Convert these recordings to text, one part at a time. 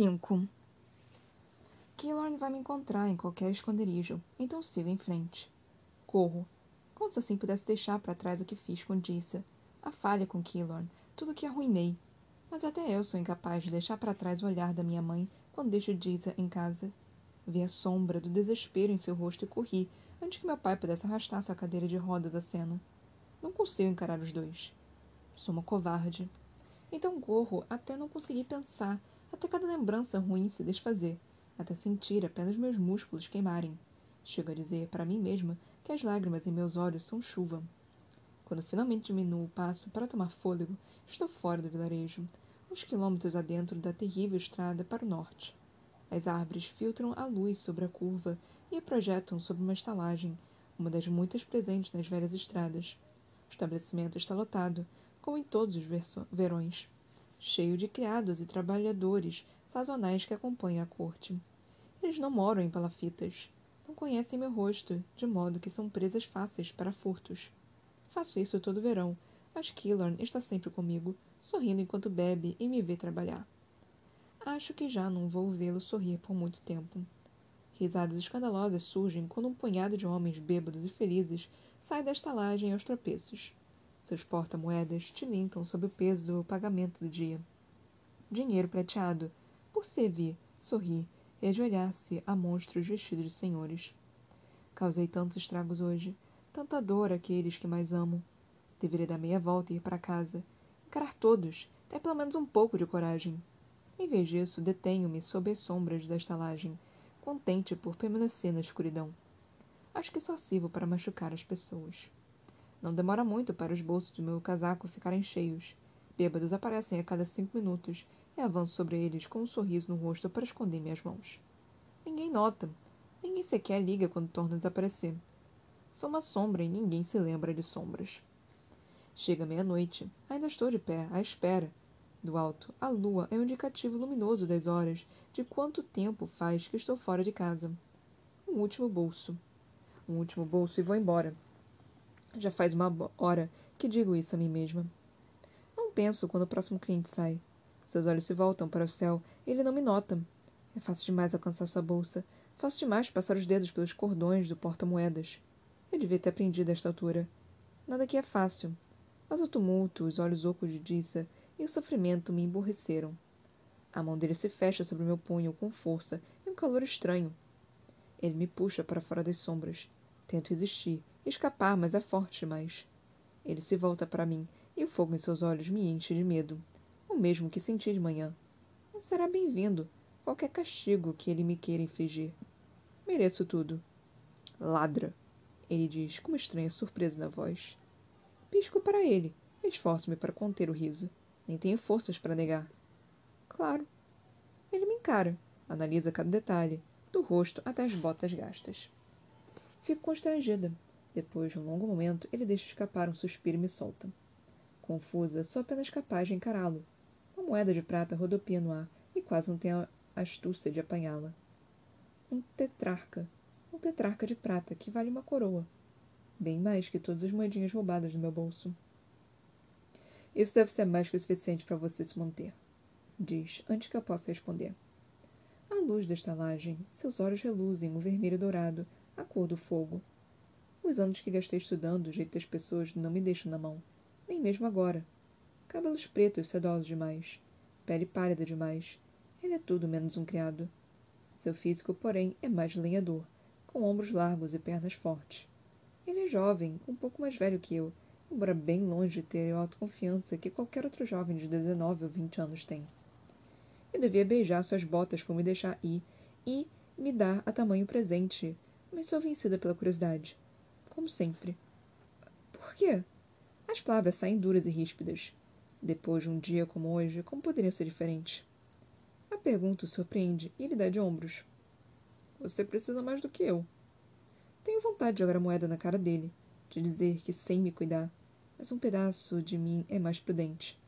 5. Keylorn vai me encontrar em qualquer esconderijo, então sigo em frente. Corro. Como se assim pudesse deixar para trás o que fiz com Dissa, a falha com Keylorn, tudo o que arruinei. Mas até eu sou incapaz de deixar para trás o olhar da minha mãe quando deixo Dissa em casa. Vi a sombra do desespero em seu rosto e corri, antes que meu pai pudesse arrastar sua cadeira de rodas à cena. Não consigo encarar os dois. Sou uma covarde. Então corro até não conseguir pensar, até cada lembrança ruim se desfazer, até sentir apenas meus músculos queimarem. Chego a dizer para mim mesma que as lágrimas em meus olhos são chuva. Quando finalmente diminuo o passo para tomar fôlego, estou fora do vilarejo, uns quilômetros adentro da terrível estrada para o norte. As árvores filtram a luz sobre a curva e a projetam sobre uma estalagem, uma das muitas presentes nas velhas estradas. O estabelecimento está lotado, como em todos os verões, cheio de criados e trabalhadores sazonais que acompanham a corte. Eles não moram em palafitas, não conhecem meu rosto, de modo que são presas fáceis para furtos. Faço isso todo verão, mas Killorn está sempre comigo, sorrindo enquanto bebe e me vê trabalhar. Acho que já não vou vê-lo sorrir por muito tempo. Risadas escandalosas surgem quando um punhado de homens bêbados e felizes sai da estalagem aos tropeços. Seus porta-moedas tilintam sob o peso do pagamento do dia. Dinheiro prateado, por servir, sorrir e ajoelhar-se a monstros vestidos de senhores. Causei tantos estragos hoje, tanta dor àqueles que mais amo. Deveria dar meia volta e ir para casa, encarar todos, ter pelo menos um pouco de coragem. Em vez disso, detenho-me sob as sombras da estalagem, contente por permanecer na escuridão. Acho que só sirvo para machucar as pessoas. Não demora muito para os bolsos do meu casaco ficarem cheios. Bêbados aparecem a cada cinco minutos e avanço sobre eles com um sorriso no rosto para esconder minhas mãos. Ninguém nota. Ninguém sequer liga quando torno a desaparecer. Sou uma sombra e ninguém se lembra de sombras. Chega meia-noite. Ainda estou de pé, à espera. Do alto, a lua é um indicativo luminoso das horas, de quanto tempo faz que estou fora de casa. Um último bolso. Um último bolso e vou embora. Já faz uma hora que digo isso a mim mesma. Não penso quando o próximo cliente sai. Seus olhos se voltam para o céu e ele não me nota. É fácil demais alcançar sua bolsa. Fácil demais passar os dedos pelos cordões do porta-moedas. Eu devia ter aprendido a esta altura. Nada aqui é fácil. Mas o tumulto, os olhos ocos de Dissa e o sofrimento me emborreceram. A mão dele se fecha sobre meu punho com força e um calor estranho. Ele me puxa para fora das sombras. Tento resistir, escapar, mas é forte demais. Ele se volta para mim e o fogo em seus olhos me enche de medo, o mesmo que senti de manhã. Mas será bem-vindo, qualquer castigo que ele me queira infligir. Mereço tudo. Ladra, ele diz com uma estranha surpresa na voz. Pisco para ele, esforço-me para conter o riso. Nem tenho forças para negar. Claro. Ele me encara, analisa cada detalhe, do rosto até as botas gastas. Fico constrangida. Depois de um longo momento, ele deixa escapar um suspiro e me solta. Confusa, sou apenas capaz de encará-lo. Uma moeda de prata rodopia no ar e quase não tenho a astúcia de apanhá-la. Um tetrarca. Um tetrarca de prata que vale uma coroa. Bem mais que todas as moedinhas roubadas do meu bolso. Isso deve ser mais que o suficiente para você se manter, diz, antes que eu possa responder. À luz da estalagem, seus olhos reluzem um vermelho dourado, a cor do fogo. Os anos que gastei estudando o jeito das pessoas não me deixam na mão, nem mesmo agora. Cabelos pretos sedosos demais, pele pálida demais. Ele é tudo menos um criado. Seu físico, porém, é mais lenhador, com ombros largos e pernas fortes. Ele é jovem, um pouco mais velho que eu, embora bem longe de ter a autoconfiança que qualquer outro jovem de 19 ou 20 anos tem. Eu devia beijar suas botas por me deixar ir e me dar a tamanho presente, mas sou vencida pela curiosidade. Como sempre. Por quê? As palavras saem duras e ríspidas. Depois de um dia como hoje, como poderiam ser diferentes? A pergunta o surpreende e ele dá de ombros. Você precisa mais do que eu. Tenho vontade de jogar a moeda na cara dele, de dizer que sem me cuidar, mas um pedaço de mim é mais prudente.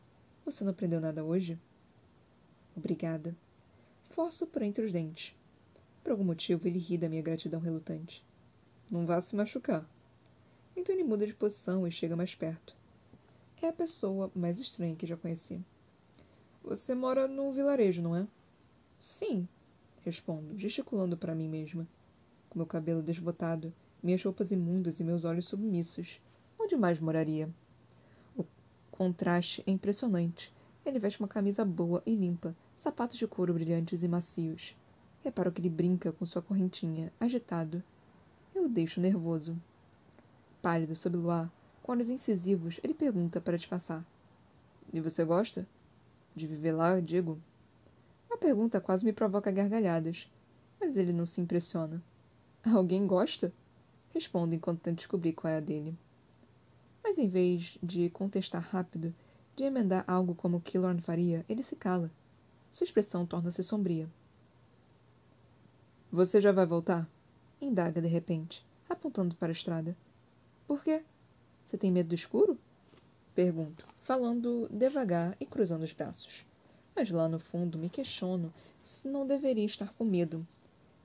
Você não aprendeu nada hoje? Obrigada. Forço por entre os dentes. Por algum motivo, ele ri da minha gratidão relutante. Não vá se machucar. Então ele muda de posição e chega mais perto. É a pessoa mais estranha que já conheci. Você mora num vilarejo, não é? Sim, respondo, gesticulando para mim mesma. Com meu cabelo desbotado, minhas roupas imundas e meus olhos submissos. Onde mais moraria? O contraste é impressionante. Ele veste uma camisa boa e limpa, sapatos de couro brilhantes e macios. Reparo que ele brinca com sua correntinha, agitado. Eu o deixo nervoso. Pálido sob o luar, com olhos incisivos, ele pergunta para disfarçar. E você gosta? De viver lá, digo. A pergunta quase me provoca gargalhadas, mas ele não se impressiona. Alguém gosta? Respondo enquanto tento descobrir qual é a dele. Mas em vez de contestar rápido, de emendar algo como Killorn faria, ele se cala. Sua expressão torna-se sombria. Você já vai voltar? Indaga de repente, apontando para a estrada. Por quê? Você tem medo do escuro? Pergunto, falando devagar e cruzando os braços. Mas lá no fundo me questiono se não deveria estar com medo.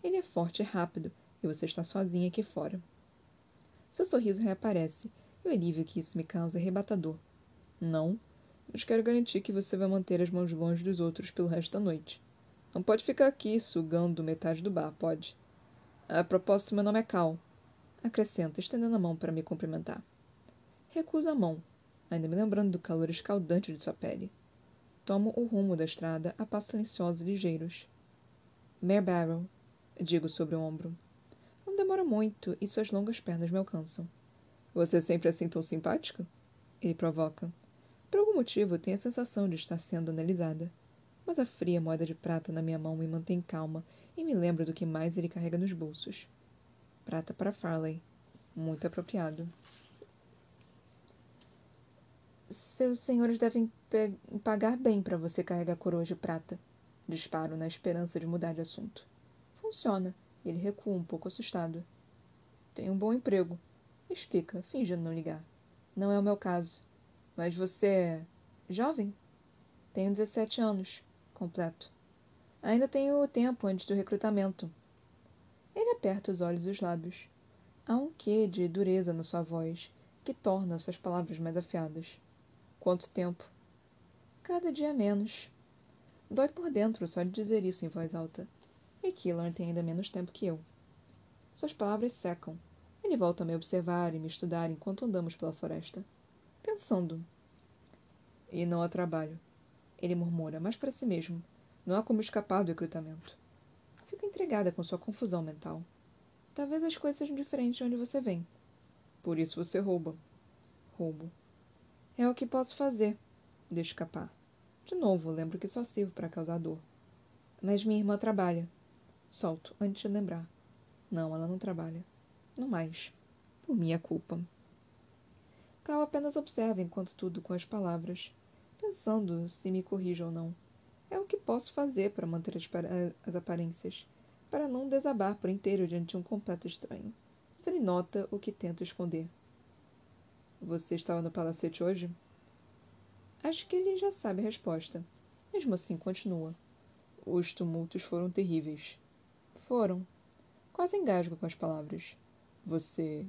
Ele é forte e rápido, e você está sozinha aqui fora. Seu sorriso reaparece, e o alívio que isso me causa é arrebatador. Não, mas quero garantir que você vai manter as mãos longe dos outros pelo resto da noite. Não pode ficar aqui sugando metade do bar, pode? A propósito, meu nome é Cal. Acrescenta, estendendo a mão para me cumprimentar. Recuso a mão, ainda me lembrando do calor escaldante de sua pele. Tomo o rumo da estrada a passos silenciosos e ligeiros. Mare Barrow, digo sobre o ombro. Não demora muito e suas longas pernas me alcançam. Você é sempre assim tão simpática? Ele provoca. Por algum motivo, tenho a sensação de estar sendo analisada. Mas a fria moeda de prata na minha mão me mantém calma e me lembra do que mais ele carrega nos bolsos. Prata para Farley. Muito apropriado. Seus senhores devem pagar bem para você carregar coroas de prata. Disparo na esperança de mudar de assunto. Funciona. Ele recua um pouco assustado. Tenho um bom emprego. Explica, fingindo não ligar. Não é o meu caso. Mas você é jovem? Tenho 17 anos. Completo. Ainda tenho tempo antes do recrutamento. Ele aperta os olhos e os lábios. Há um quê de dureza na sua voz que torna suas palavras mais afiadas. Quanto tempo? Cada dia menos. Dói por dentro só de dizer isso em voz alta. E Killorn tem ainda menos tempo que eu. Suas palavras secam. Ele volta a me observar e me estudar enquanto andamos pela floresta pensando. E não há trabalho. Ele murmura, mas para si mesmo. Não há como escapar do recrutamento. Fico intrigada com sua confusão mental. Talvez as coisas sejam diferentes de onde você vem. Por isso você rouba. Roubo. É o que posso fazer. Deixa escapar. De novo, lembro que só sirvo para causar dor. Mas minha irmã trabalha. Solto, antes de lembrar. Não, ela não trabalha. Não mais. Por minha culpa. Cal apenas observa enquanto tudo com as palavras, pensando se me corrijo ou não. É o que posso fazer para manter as, as aparências, para não desabar por inteiro diante de um completo estranho. Mas ele nota o que tento esconder. Você estava no palacete hoje? Acho que ele já sabe a resposta. Mesmo assim, continua. Os tumultos foram terríveis. Foram. Quase engasgo com as palavras. Você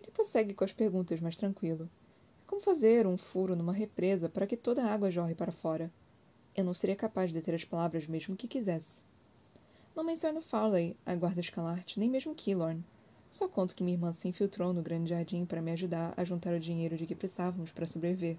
ele prossegue com as perguntas mais tranquilo. Como fazer um furo numa represa para que toda a água jorre para fora. Eu não seria capaz de deter as palavras mesmo que quisesse. Não menciono Farley, a guarda escalarte, nem mesmo Killorn. Só conto que minha irmã se infiltrou no grande jardim para me ajudar a juntar o dinheiro de que precisávamos para sobreviver.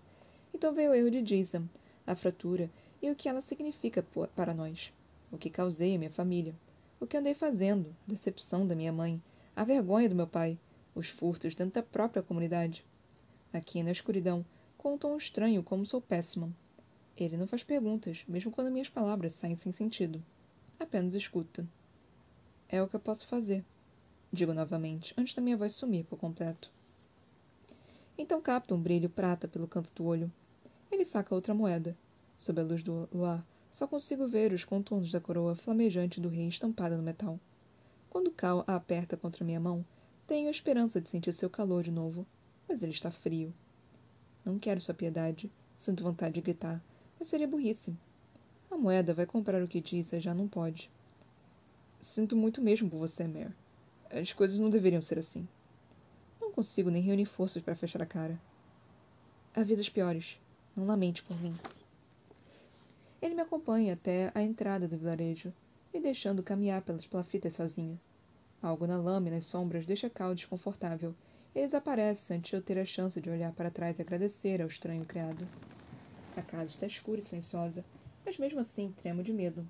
Então veio o erro de Jason, a fratura e o que ela significa para nós. O que causei à minha família. O que andei fazendo, a decepção da minha mãe, a vergonha do meu pai, os furtos dentro da própria comunidade. Aqui, na escuridão, com um tom estranho como sou péssima. Ele não faz perguntas, mesmo quando minhas palavras saem sem sentido. Apenas escuta. É o que eu posso fazer, digo novamente, antes da minha voz sumir por completo. Então capta um brilho prata pelo canto do olho. Ele saca outra moeda. Sob a luz do luar, só consigo ver os contornos da coroa flamejante do rei estampada no metal. Quando Cal a aperta contra minha mão, tenho a esperança de sentir seu calor de novo, mas ele está frio. Não quero sua piedade. Sinto vontade de gritar, mas seria burrice. A moeda vai comprar o que disse e já não pode. Sinto muito mesmo por você, Mare. As coisas não deveriam ser assim. Não consigo nem reunir forças para fechar a cara. Há vidas piores. Não lamente por mim. Ele me acompanha até a entrada do vilarejo, me deixando caminhar pelas palafitas sozinha. Algo na lama e nas sombras deixa Cal desconfortável. Ele desaparece antes de eu ter a chance de olhar para trás e agradecer ao estranho criado. A casa está escura e silenciosa, mas mesmo assim tremo de medo.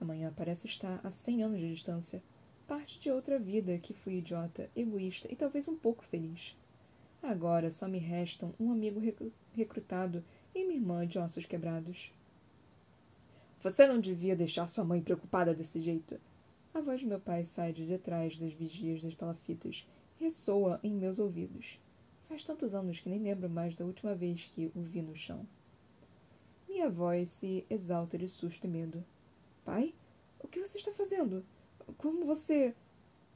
Amanhã parece estar a cem anos de distância. Parte de outra vida que fui idiota, egoísta e talvez um pouco feliz. Agora só me restam um amigo recrutado e minha irmã de ossos quebrados. Você não devia deixar sua mãe preocupada desse jeito. A voz de meu pai sai de detrás das vigias das palafitas ressoa em meus ouvidos. Faz tantos anos que nem lembro mais da última vez que o vi no chão. Minha voz se exalta de susto e medo. Pai? O que você está fazendo? Como você.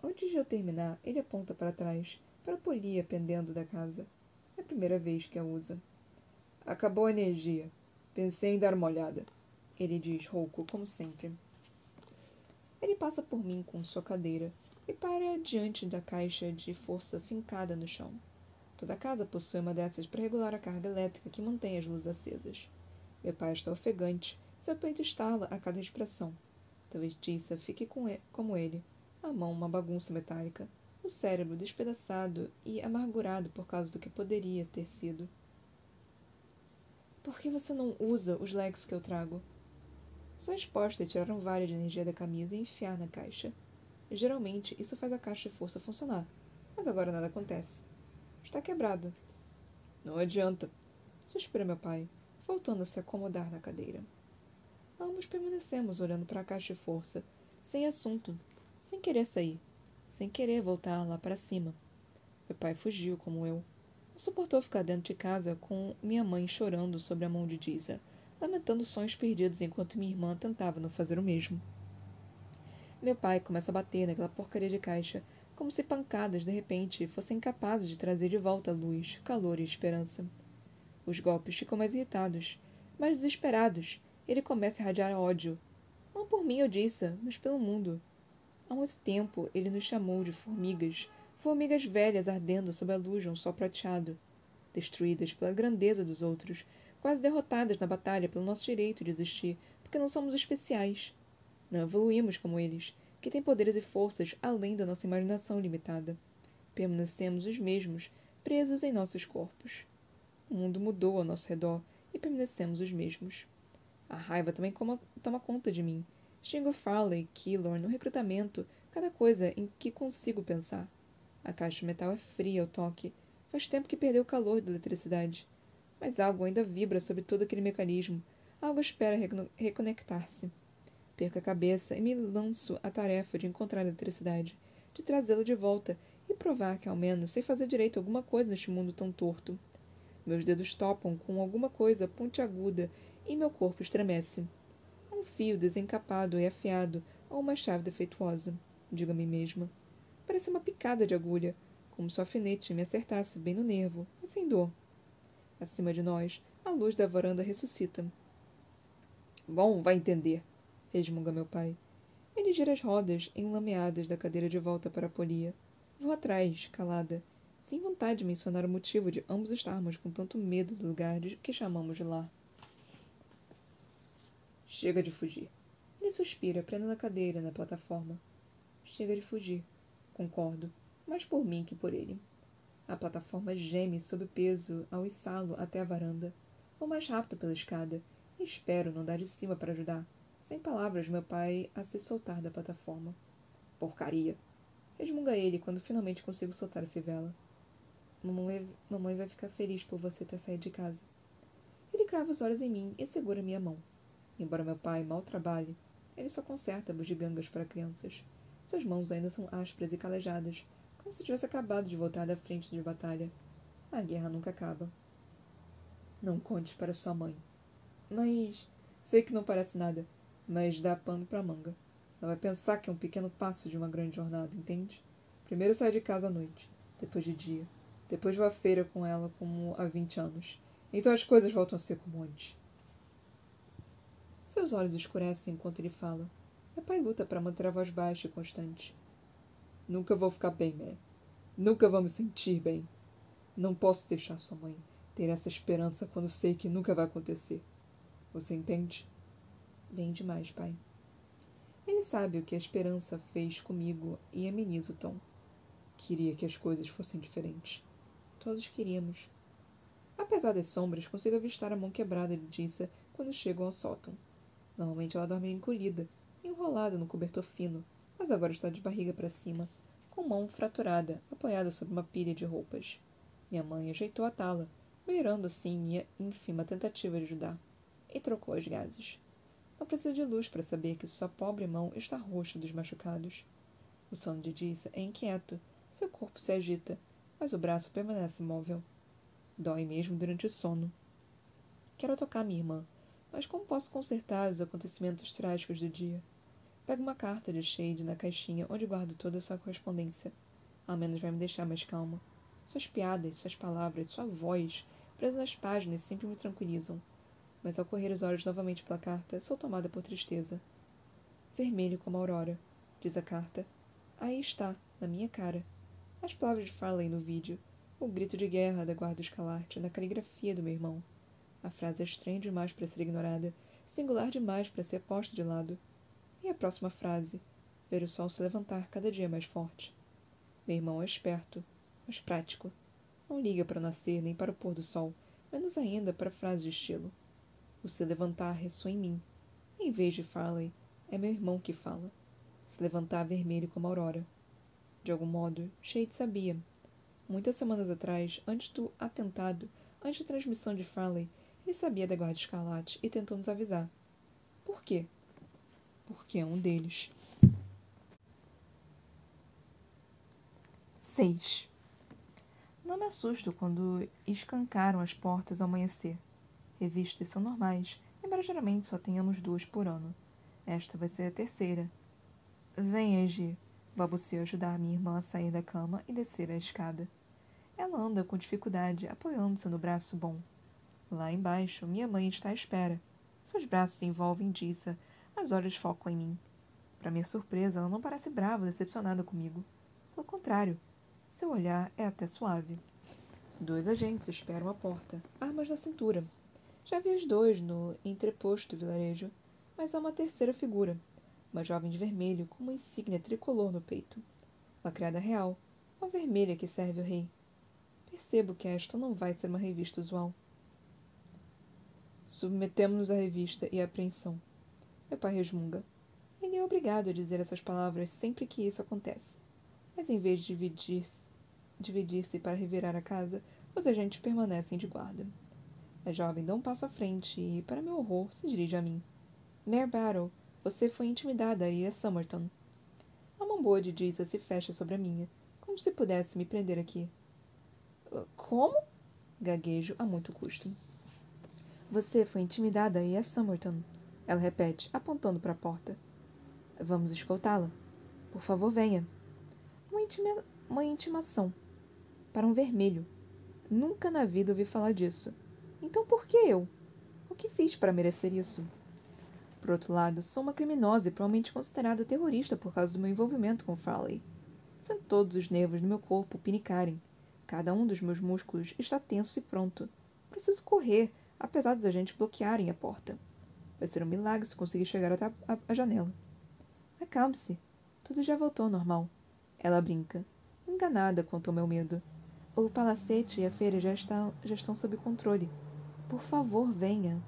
Antes de eu terminar, ele aponta para trás, para a polia pendendo da casa. É a primeira vez que a usa. Acabou a energia. Pensei em dar uma olhada. Ele diz rouco, como sempre. Ele passa por mim com sua cadeira e para diante da caixa de força fincada no chão. Toda a casa possui uma dessas para regular a carga elétrica que mantém as luzes acesas. Meu pai está ofegante, seu peito estala a cada expressão. Talvez Tissa fique com ele, como ele, a mão uma bagunça metálica, o cérebro despedaçado e amargurado por causa do que poderia ter sido. Por que você não usa os legs que eu trago? Sou exposta a tirar um vale de energia da camisa e enfiar na caixa. Geralmente, isso faz a caixa de força funcionar, mas agora nada acontece. Está quebrado. Não adianta, suspira meu pai, voltando a se acomodar na cadeira. Ambos permanecemos olhando para a caixa de força, sem assunto, sem querer sair, sem querer voltar lá para cima. Meu pai fugiu, como eu. Não suportou ficar dentro de casa com minha mãe chorando sobre a mão de Disa, lamentando sonhos perdidos enquanto minha irmã tentava não fazer o mesmo. Meu pai começa a bater naquela porcaria de caixa, como se pancadas, de repente, fossem capazes de trazer de volta luz, calor e esperança. Os golpes ficam mais irritados, mais desesperados, ele começa a irradiar ódio. Não por mim, eu mas pelo mundo. Há muito tempo ele nos chamou de formigas, formigas velhas ardendo sob a luz de um sol prateado, destruídas pela grandeza dos outros, quase derrotadas na batalha pelo nosso direito de existir, porque não somos especiais. Não evoluímos como eles, que têm poderes e forças além da nossa imaginação limitada. Permanecemos os mesmos, presos em nossos corpos. O mundo mudou ao nosso redor e permanecemos os mesmos. A raiva também coma, toma conta de mim. Xingo Farley, Killorn, no recrutamento, cada coisa em que consigo pensar. A caixa de metal é fria ao toque. Faz tempo que perdeu o calor da eletricidade. Mas algo ainda vibra sobre todo aquele mecanismo. Algo espera reconectar-se. Perco a cabeça e me lanço à tarefa de encontrar a eletricidade, de trazê-la de volta e provar que, ao menos, sei fazer direito alguma coisa neste mundo tão torto. Meus dedos topam com alguma coisa pontiaguda e meu corpo estremece. Um fio desencapado e afiado ou uma chave defeituosa, digo a mim mesma. Parece uma picada de agulha, como se o alfinete me acertasse bem no nervo, mas sem dor. Acima de nós, a luz da varanda ressuscita. Bom, vai entender, resmunga meu pai. Ele gira as rodas enlameadas da cadeira de volta para a polia. Vou atrás, calada, sem vontade de mencionar o motivo de ambos estarmos com tanto medo do lugar que chamamos de lar. Chega de fugir. Ele suspira, prendendo a cadeira na plataforma. Chega de fugir. Concordo. Mais por mim que por ele. A plataforma geme sob o peso ao içá-lo até a varanda. Vou mais rápido pela escada. Espero não dar de cima para ajudar. Sem palavras, meu pai a se soltar da plataforma. Porcaria! Resmunga ele quando finalmente consigo soltar a fivela. Mamãe, mamãe vai ficar feliz por você ter saído de casa. Ele crava os olhos em mim e segura minha mão. Embora meu pai mal trabalhe, ele só conserta bugigangas para crianças. Suas mãos ainda são ásperas e calejadas, como se tivesse acabado de voltar da frente de batalha. A guerra nunca acaba. Não contes para sua mãe. Mas. Sei que não parece nada, mas dá pano para manga. Ela vai pensar que é um pequeno passo de uma grande jornada, entende? Primeiro sai de casa à noite, depois de dia. Depois vou à feira com ela como há vinte anos. Então as coisas voltam a ser como antes. Seus olhos escurecem enquanto ele fala. Meu pai luta para manter a voz baixa e constante. Nunca vou ficar bem, Mé. Nunca vou me sentir bem. Não posso deixar sua mãe ter essa esperança quando sei que nunca vai acontecer. Você entende? Bem demais, pai. Ele sabe o que a esperança fez comigo e ameniza o tom. Queria que as coisas fossem diferentes. Todos queríamos. Apesar das sombras, consigo avistar a mão quebrada de Dissa quando chegam ao sótão. Normalmente ela dorme encolhida, enrolada no cobertor fino, mas agora está de barriga para cima, com mão fraturada, apoiada sobre uma pilha de roupas. Minha mãe ajeitou a tala, beirando assim minha ínfima tentativa de ajudar, e trocou as gases. Não preciso de luz para saber que sua pobre mão está roxa dos machucados. O sono de Dissa é inquieto, seu corpo se agita, mas o braço permanece imóvel. Dói mesmo durante o sono. Quero tocar minha irmã, mas como posso consertar os acontecimentos trágicos do dia? Pego uma carta de Shade na caixinha onde guardo toda a sua correspondência. Ao menos vai me deixar mais calma. Suas piadas, suas palavras, sua voz, presas nas páginas, sempre me tranquilizam. Mas ao correr os olhos novamente pela carta, sou tomada por tristeza. Vermelho como a aurora, diz a carta. Aí está, na minha cara. As palavras de Farley no vídeo, o grito de guerra da guarda escalarte na caligrafia do meu irmão. A frase é estranha demais para ser ignorada, singular demais para ser posta de lado. E a próxima frase? Ver o sol se levantar cada dia mais forte. Meu irmão é esperto, mas prático. Não liga para o nascer nem para o pôr do sol, menos ainda para frases de estilo. O se levantar ressoa em mim. Em vez de Farley, é meu irmão que fala. Se levantar vermelho como a aurora. De algum modo, Shade sabia. Muitas semanas atrás, antes do atentado, antes da transmissão de Farley, ele sabia da Guarda Escarlate e tentou nos avisar. Por quê? Porque é um deles. 6. Não me assusto quando escancaram as portas ao amanhecer. Revistas são normais, embora geralmente só tenhamos duas por ano. Esta vai ser a terceira. Venha, Egi, balbuciou ajudar minha irmã a sair da cama e descer a escada. Ela anda com dificuldade, apoiando-se no braço bom. Lá embaixo, minha mãe está à espera. Seus braços se envolvem Dissa, mas olhos focam em mim. Para minha surpresa, ela não parece brava ou decepcionada comigo. Pelo contrário, seu olhar é até suave. Dois agentes esperam à porta, armas na cintura. Já vi os dois no entreposto vilarejo, mas há uma terceira figura, uma jovem de vermelho com uma insígnia tricolor no peito. Uma criada real, uma vermelha que serve o rei. Percebo que esta não vai ser uma revista usual. Submetemos-nos à revista e à apreensão. Meu pai resmunga. Ele é obrigado a dizer essas palavras sempre que isso acontece. Mas em vez de dividir-se dividir para revirar a casa, os agentes permanecem de guarda. A jovem dá um passo à frente e, para meu horror, se dirige a mim. Mare Battle, você foi intimidada ir a Summerton. A mão boa de Disa se fecha sobre a minha, como se pudesse me prender aqui. Como? Gaguejo a muito custo. Você foi intimidada aí a Summerton. Ela repete, apontando para a porta. Vamos escoltá-la. Por favor, venha. Uma, intima... uma intimação. Para um vermelho. Nunca na vida ouvi falar disso. Então por que eu? O que fiz para merecer isso? Por outro lado, sou uma criminosa e provavelmente considerada terrorista por causa do meu envolvimento com Farley. Sinto todos os nervos do meu corpo pinicarem. Cada um dos meus músculos está tenso e pronto. Preciso correr, apesar dos agentes bloquearem a porta. Vai ser um milagre se conseguir chegar até a, a janela. Acalme-se. Tudo já voltou ao normal. Ela brinca, enganada quanto ao meu medo. O palacete e a feira já estão, já estão sob controle. Por favor, venha.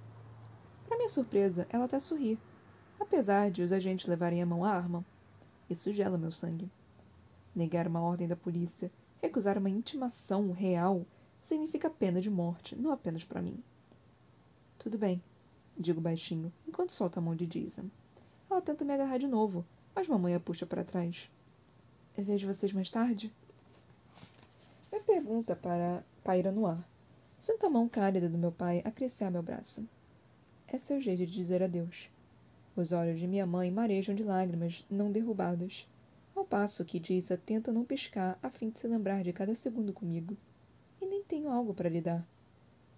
Para minha surpresa, ela até sorri, apesar de os agentes levarem a mão à arma. Isso gela meu sangue. Negar uma ordem da polícia, recusar uma intimação real, significa pena de morte, não apenas para mim. Tudo bem, digo baixinho, enquanto solta a mão de Jason. Ela tenta me agarrar de novo, mas mamãe a puxa para trás. Eu vejo vocês mais tarde? Minha pergunta para paira no ar. Sinto a mão cálida do meu pai acariciar meu braço. É seu jeito de dizer adeus. Os olhos de minha mãe marejam de lágrimas não derrubadas, ao passo que Jason tenta não piscar a fim de se lembrar de cada segundo comigo. E nem tenho algo para lhe dar.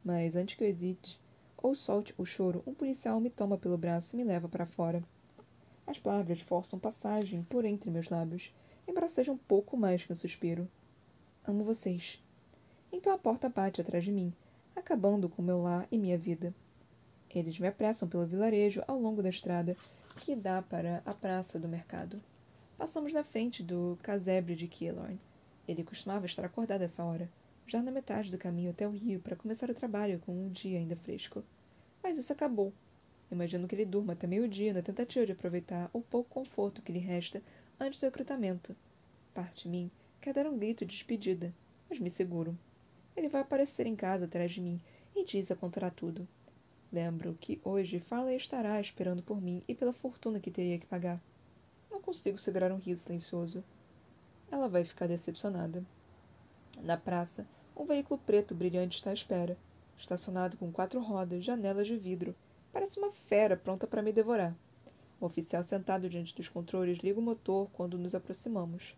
Mas antes que eu hesite, ou solte o choro, um policial me toma pelo braço e me leva para fora. As palavras forçam passagem por entre meus lábios, um pouco mais que um suspiro. Amo vocês. Então a porta bate atrás de mim, acabando com meu lar e minha vida. Eles me apressam pelo vilarejo ao longo da estrada que dá para a praça do mercado. Passamos na frente do casebre de Keylorn. Ele costumava estar acordado essa hora, já na metade do caminho até o rio para começar o trabalho com um dia ainda fresco. Mas isso acabou. Imagino que ele durma até meio-dia na tentativa de aproveitar o pouco conforto que lhe resta antes do recrutamento. Parte de mim quer dar um grito de despedida, mas me seguro. Ele vai aparecer em casa atrás de mim e diz a tudo. Lembro que hoje Farley estará esperando por mim e pela fortuna que teria que pagar. Não consigo segurar um riso silencioso. Ela vai ficar decepcionada. Na praça, um veículo preto brilhante está à espera, estacionado com quatro rodas, janelas de vidro. Parece uma fera pronta para me devorar. O oficial sentado diante dos controles liga o motor quando nos aproximamos.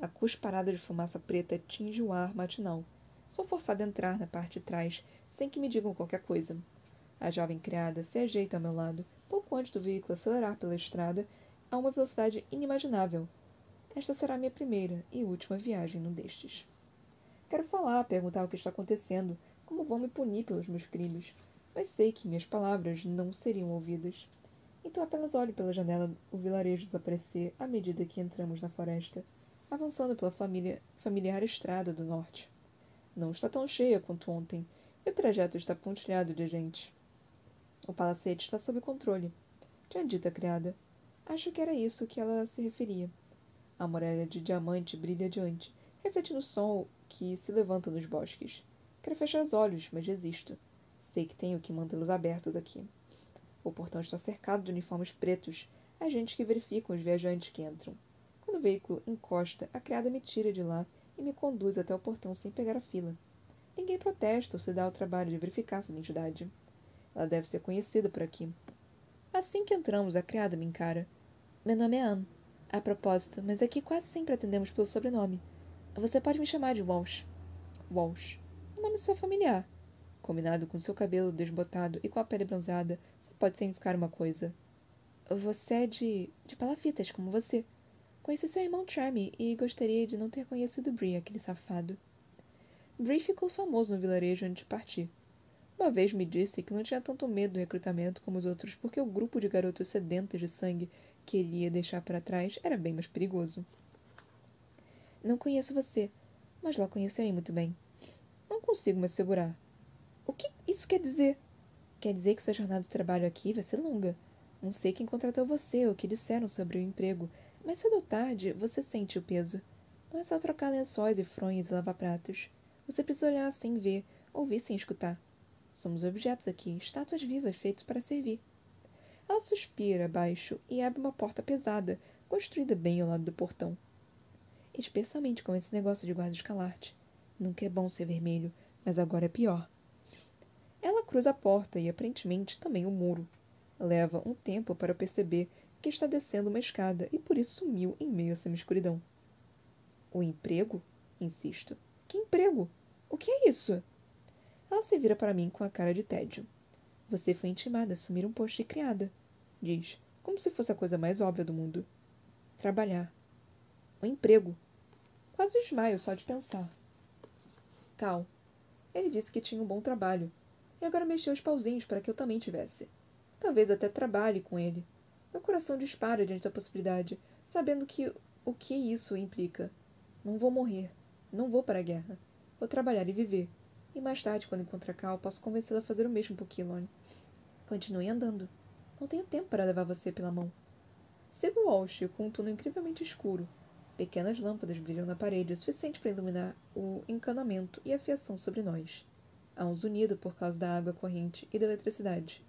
A cusparada de fumaça preta tinge o ar matinal. Sou forçada a entrar na parte de trás, sem que me digam qualquer coisa. A jovem criada se ajeita ao meu lado, pouco antes do veículo acelerar pela estrada a uma velocidade inimaginável. Esta será minha primeira e última viagem num destes. Quero falar, perguntar o que está acontecendo, como vão me punir pelos meus crimes, mas sei que minhas palavras não seriam ouvidas. Então apenas olho pela janela o vilarejo desaparecer à medida que entramos na floresta, avançando pela família, familiar estrada do norte. Não está tão cheia quanto ontem, e o trajeto está pontilhado de gente. O palacete está sob controle. Tinha dito a criada. Acho que era isso que ela se referia. A muralha de diamante brilha adiante, refletindo o sol que se levanta nos bosques. Quero fechar os olhos, mas resisto. Sei que tenho que mantê-los abertos aqui. O portão está cercado de uniformes pretos, agentes que verificam os viajantes que entram. Quando o veículo encosta, a criada me tira de lá e me conduz até o portão sem pegar a fila. Ninguém protesta ou se dá o trabalho de verificar sua identidade. Ela deve ser conhecida por aqui. Assim que entramos, a criada me encara. Meu nome é Anne. A propósito, mas aqui quase sempre atendemos pelo sobrenome. Você pode me chamar de Walsh. Walsh. O nome sou familiar. Combinado com seu cabelo desbotado e com a pele bronzeada, só pode significar uma coisa. Você é de. de palafitas, como você. Conheci seu irmão Charmy e gostaria de não ter conhecido Bree, aquele safado. Bree ficou famoso no vilarejo antes de partir. Uma vez me disse que não tinha tanto medo do recrutamento como os outros, porque o grupo de garotos sedentos de sangue que ele ia deixar para trás era bem mais perigoso. Não conheço você, mas lá conhecerei muito bem. Não consigo me assegurar. O que isso quer dizer? Quer dizer que sua jornada de trabalho aqui vai ser longa. Não sei quem contratou você ou o que disseram sobre o emprego, mas cedo ou tarde você sente o peso. Não é só trocar lençóis e fronhas e lavar pratos. Você precisa olhar sem ver, ouvir sem escutar. Somos objetos aqui, estátuas vivas feitas para servir. Ela suspira baixo e abre uma porta pesada, construída bem ao lado do portão. Especialmente com esse negócio de guarda-escalarte. Nunca é bom ser vermelho, mas agora é pior. Ela cruza a porta e, aparentemente, também o muro. Leva um tempo para perceber que está descendo uma escada e por isso sumiu em meio a semi-escuridão. O emprego? Insisto. Que emprego? O que é isso? Ela se vira para mim com a cara de tédio. Você foi intimada a assumir um posto de criada, diz, como se fosse a coisa mais óbvia do mundo. Trabalhar. Um emprego. Quase desmaio só de pensar. Cal. Ele disse que tinha um bom trabalho, e agora mexeu os pauzinhos para que eu também tivesse. Talvez até trabalhe com ele. Meu coração dispara diante da possibilidade, sabendo que o que isso implica. Não vou morrer. Não vou para a guerra. Vou trabalhar e viver. E mais tarde, quando encontrar Cal, posso convencê-la a fazer o mesmo por Kilorn. Continue andando. Não tenho tempo para levar você pela mão. Sigo Walsh com um túnel incrivelmente escuro. Pequenas lâmpadas brilham na parede, o suficiente para iluminar o encanamento e a fiação sobre nós. Há um zunido por causa da água corrente e da eletricidade.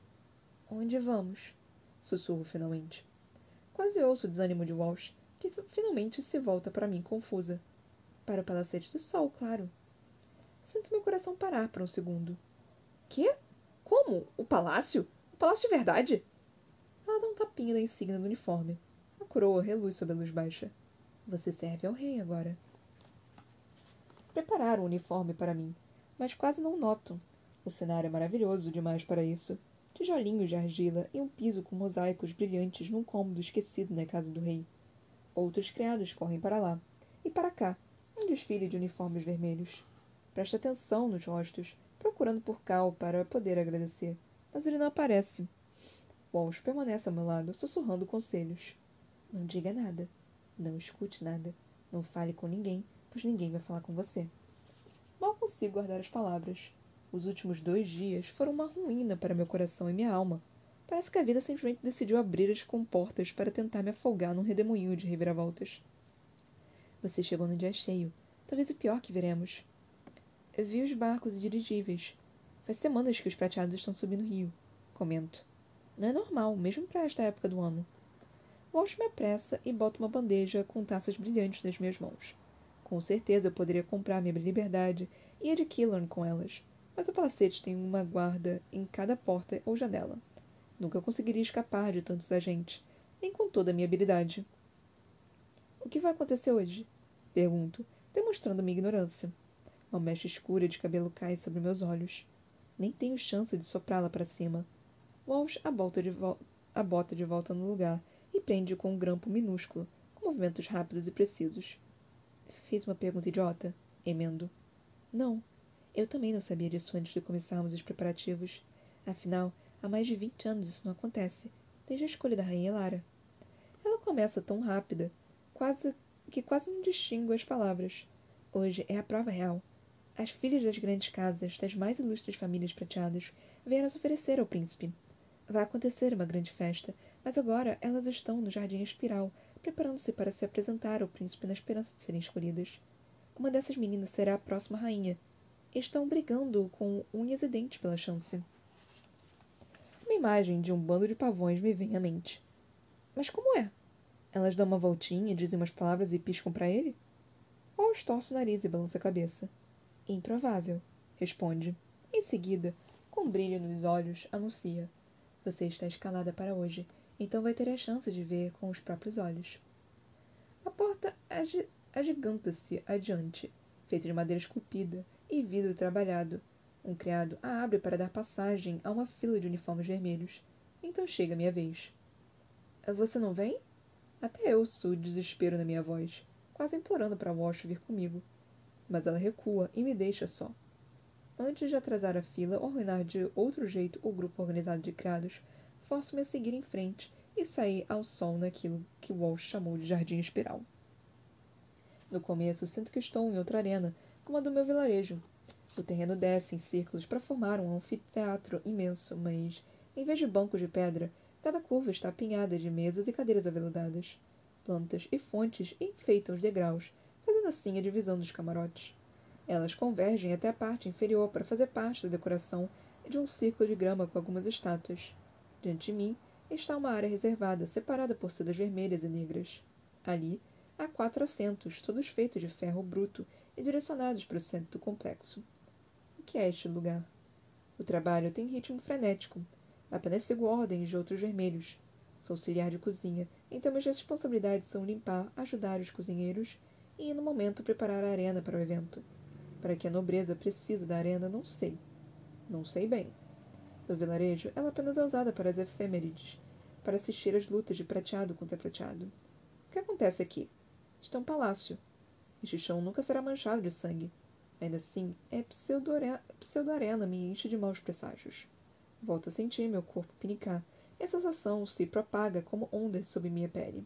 Onde vamos? Sussurro finalmente. Quase ouço o desânimo de Walsh, que finalmente se volta para mim confusa. Para o Palacete do Sol, claro. Sinto meu coração parar por um segundo. Quê? Como? O palácio? O palácio de verdade? Ela dá um tapinha na insígnia do uniforme. A coroa reluz sob a luz baixa. Você serve ao rei agora. Prepararam o uniforme para mim, mas quase não noto. O cenário é maravilhoso demais para isso. Tijolinhos de argila e um piso com mosaicos brilhantes num cômodo esquecido na casa do rei. Outros criados correm para lá e para cá, um desfile de uniformes vermelhos. Presta atenção nos rostos, procurando por Cal para poder agradecer. mas ele não aparece. Walsh permanece ao meu lado, sussurrando conselhos. Não diga nada. Não escute nada. Não fale com ninguém, pois ninguém vai falar com você. Mal consigo guardar as palavras. Os últimos dois dias foram uma ruína para meu coração e minha alma. Parece que a vida simplesmente decidiu abrir as comportas para tentar me afogar num redemoinho de reviravoltas. Você chegou no dia cheio. Talvez o pior que veremos. Eu vi os barcos e dirigíveis. Faz semanas que os prateados estão subindo o rio. Comento. Não é normal, mesmo para esta época do ano. Walsh me apressa e bota uma bandeja com taças brilhantes nas minhas mãos. Com certeza eu poderia comprar minha liberdade e a de Killorn com elas, mas o palacete tem uma guarda em cada porta ou janela. Nunca conseguiria escapar de tantos agentes, nem com toda a minha habilidade. O que vai acontecer hoje? Pergunto, demonstrando minha ignorância. Uma mecha escura de cabelo cai sobre meus olhos. Nem tenho chance de soprá-la para cima. Walsh a, de a bota de volta no lugar e prende com um grampo minúsculo, com movimentos rápidos e precisos. Fiz uma pergunta idiota? Emendo. Não, eu também não sabia disso antes de começarmos os preparativos. Afinal, há mais de vinte anos isso não acontece, desde a escolha da Rainha Lara. Ela começa tão rápida, quase que quase não distingo as palavras. Hoje é a prova real. As filhas das grandes casas, das mais ilustres famílias prateadas, vieram se oferecer ao príncipe. Vai acontecer uma grande festa, mas agora elas estão no jardim espiral, preparando-se para se apresentar ao príncipe na esperança de serem escolhidas. Uma dessas meninas será a próxima rainha, estão brigando com unhas e dentes pela chance. Uma imagem de um bando de pavões me vem à mente. Mas como é? Elas dão uma voltinha, dizem umas palavras e piscam para ele? Ou estorce o nariz e balança a cabeça. Improvável, responde. Em seguida, com brilho nos olhos, anuncia. Você está escalada para hoje, então vai ter a chance de ver com os próprios olhos. A porta agiganta-se adiante, feita de madeira esculpida, e vidro trabalhado. Um criado a abre para dar passagem a uma fila de uniformes vermelhos. Então chega a minha vez. Você não vem? Até eu sou desespero na minha voz, quase implorando para Wash vir comigo. Mas ela recua e me deixa só. Antes de atrasar a fila ou arruinar de outro jeito o grupo organizado de criados, forço-me a seguir em frente e sair ao sol naquilo que Walsh chamou de jardim espiral. No começo, sinto que estou em outra arena, como a do meu vilarejo. O terreno desce em círculos para formar um anfiteatro imenso, mas, em vez de bancos de pedra, cada curva está apinhada de mesas e cadeiras aveludadas. Plantas e fontes enfeitam os degraus, fazendo assim a divisão dos camarotes. Elas convergem até a parte inferior para fazer parte da decoração de um círculo de grama com algumas estátuas. Diante de mim está uma área reservada, separada por sedas vermelhas e negras. Ali há quatro assentos, todos feitos de ferro bruto e direcionados para o centro do complexo. O que é este lugar? O trabalho tem ritmo frenético. Apenas sigo ordens de outros vermelhos. Sou auxiliar de cozinha, então minhas responsabilidades são limpar, ajudar os cozinheiros e, no momento, preparar a arena para o evento. Para que a nobreza precise da arena, não sei. Não sei bem. No vilarejo, ela apenas é usada para as efêmerides, para assistir às lutas de prateado contra prateado. O que acontece aqui? Isto é um palácio, este chão nunca será manchado de sangue. Ainda assim, é pseudo-arena me enche de maus presságios. Volto a sentir meu corpo pinicar, e a sensação se propaga como ondas sob minha pele.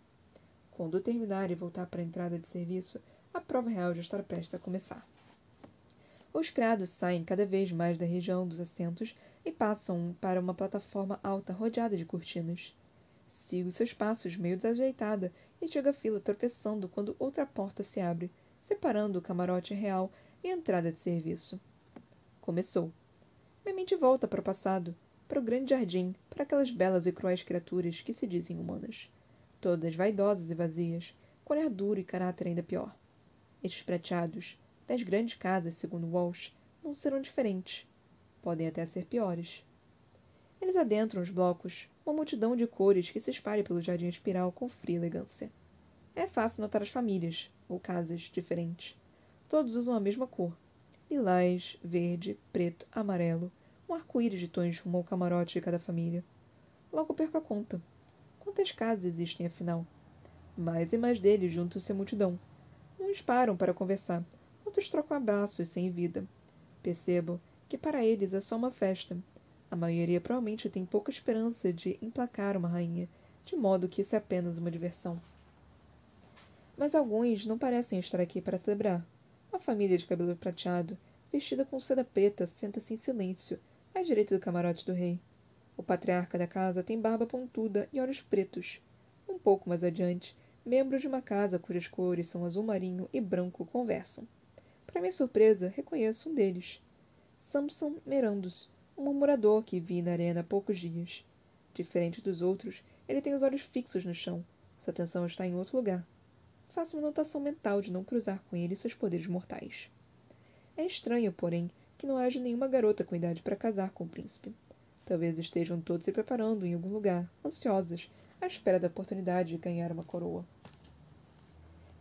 Quando terminar e voltar para a entrada de serviço, a prova real já estará prestes a começar. Os criados saem cada vez mais da região dos assentos e passam para uma plataforma alta rodeada de cortinas. Sigo seus passos meio desajeitada e chego à fila tropeçando quando outra porta se abre, separando o camarote real e a entrada de serviço. Começou. Minha mente volta para o passado, para o grande jardim, para aquelas belas e cruéis criaturas que se dizem humanas. Todas vaidosas e vazias, com olhar duro e caráter ainda pior. Estes prateados, das grandes casas, segundo Walsh, não serão diferentes. Podem até ser piores. Eles adentram os blocos, uma multidão de cores que se espalha pelo jardim espiral com fria elegância. É fácil notar as famílias, ou casas diferentes. Todos usam a mesma cor: lilás, verde, preto, amarelo, um arco-íris de tons rumo ao camarote de cada família. Logo perco a conta. Quantas casas existem, afinal? Mais e mais deles juntam-se à multidão. Uns param para conversar, outros trocam abraços sem vida. Percebo que para eles é só uma festa. A maioria provavelmente tem pouca esperança de emplacar uma rainha, de modo que isso é apenas uma diversão. Mas alguns não parecem estar aqui para celebrar. Uma família de cabelo prateado, vestida com seda preta, senta-se em silêncio, à direita do camarote do rei. O patriarca da casa tem barba pontuda e olhos pretos. Um pouco mais adiante, membros de uma casa cujas cores são azul marinho e branco conversam. Para minha surpresa, reconheço um deles. Samson Merandos, um murmurador que vi na arena há poucos dias. Diferente dos outros, ele tem os olhos fixos no chão. Sua atenção está em outro lugar. Faço uma notação mental de não cruzar com ele seus poderes mortais. É estranho, porém, que não haja nenhuma garota com idade para casar com o príncipe. Talvez estejam todos se preparando em algum lugar, ansiosas, à espera da oportunidade de ganhar uma coroa.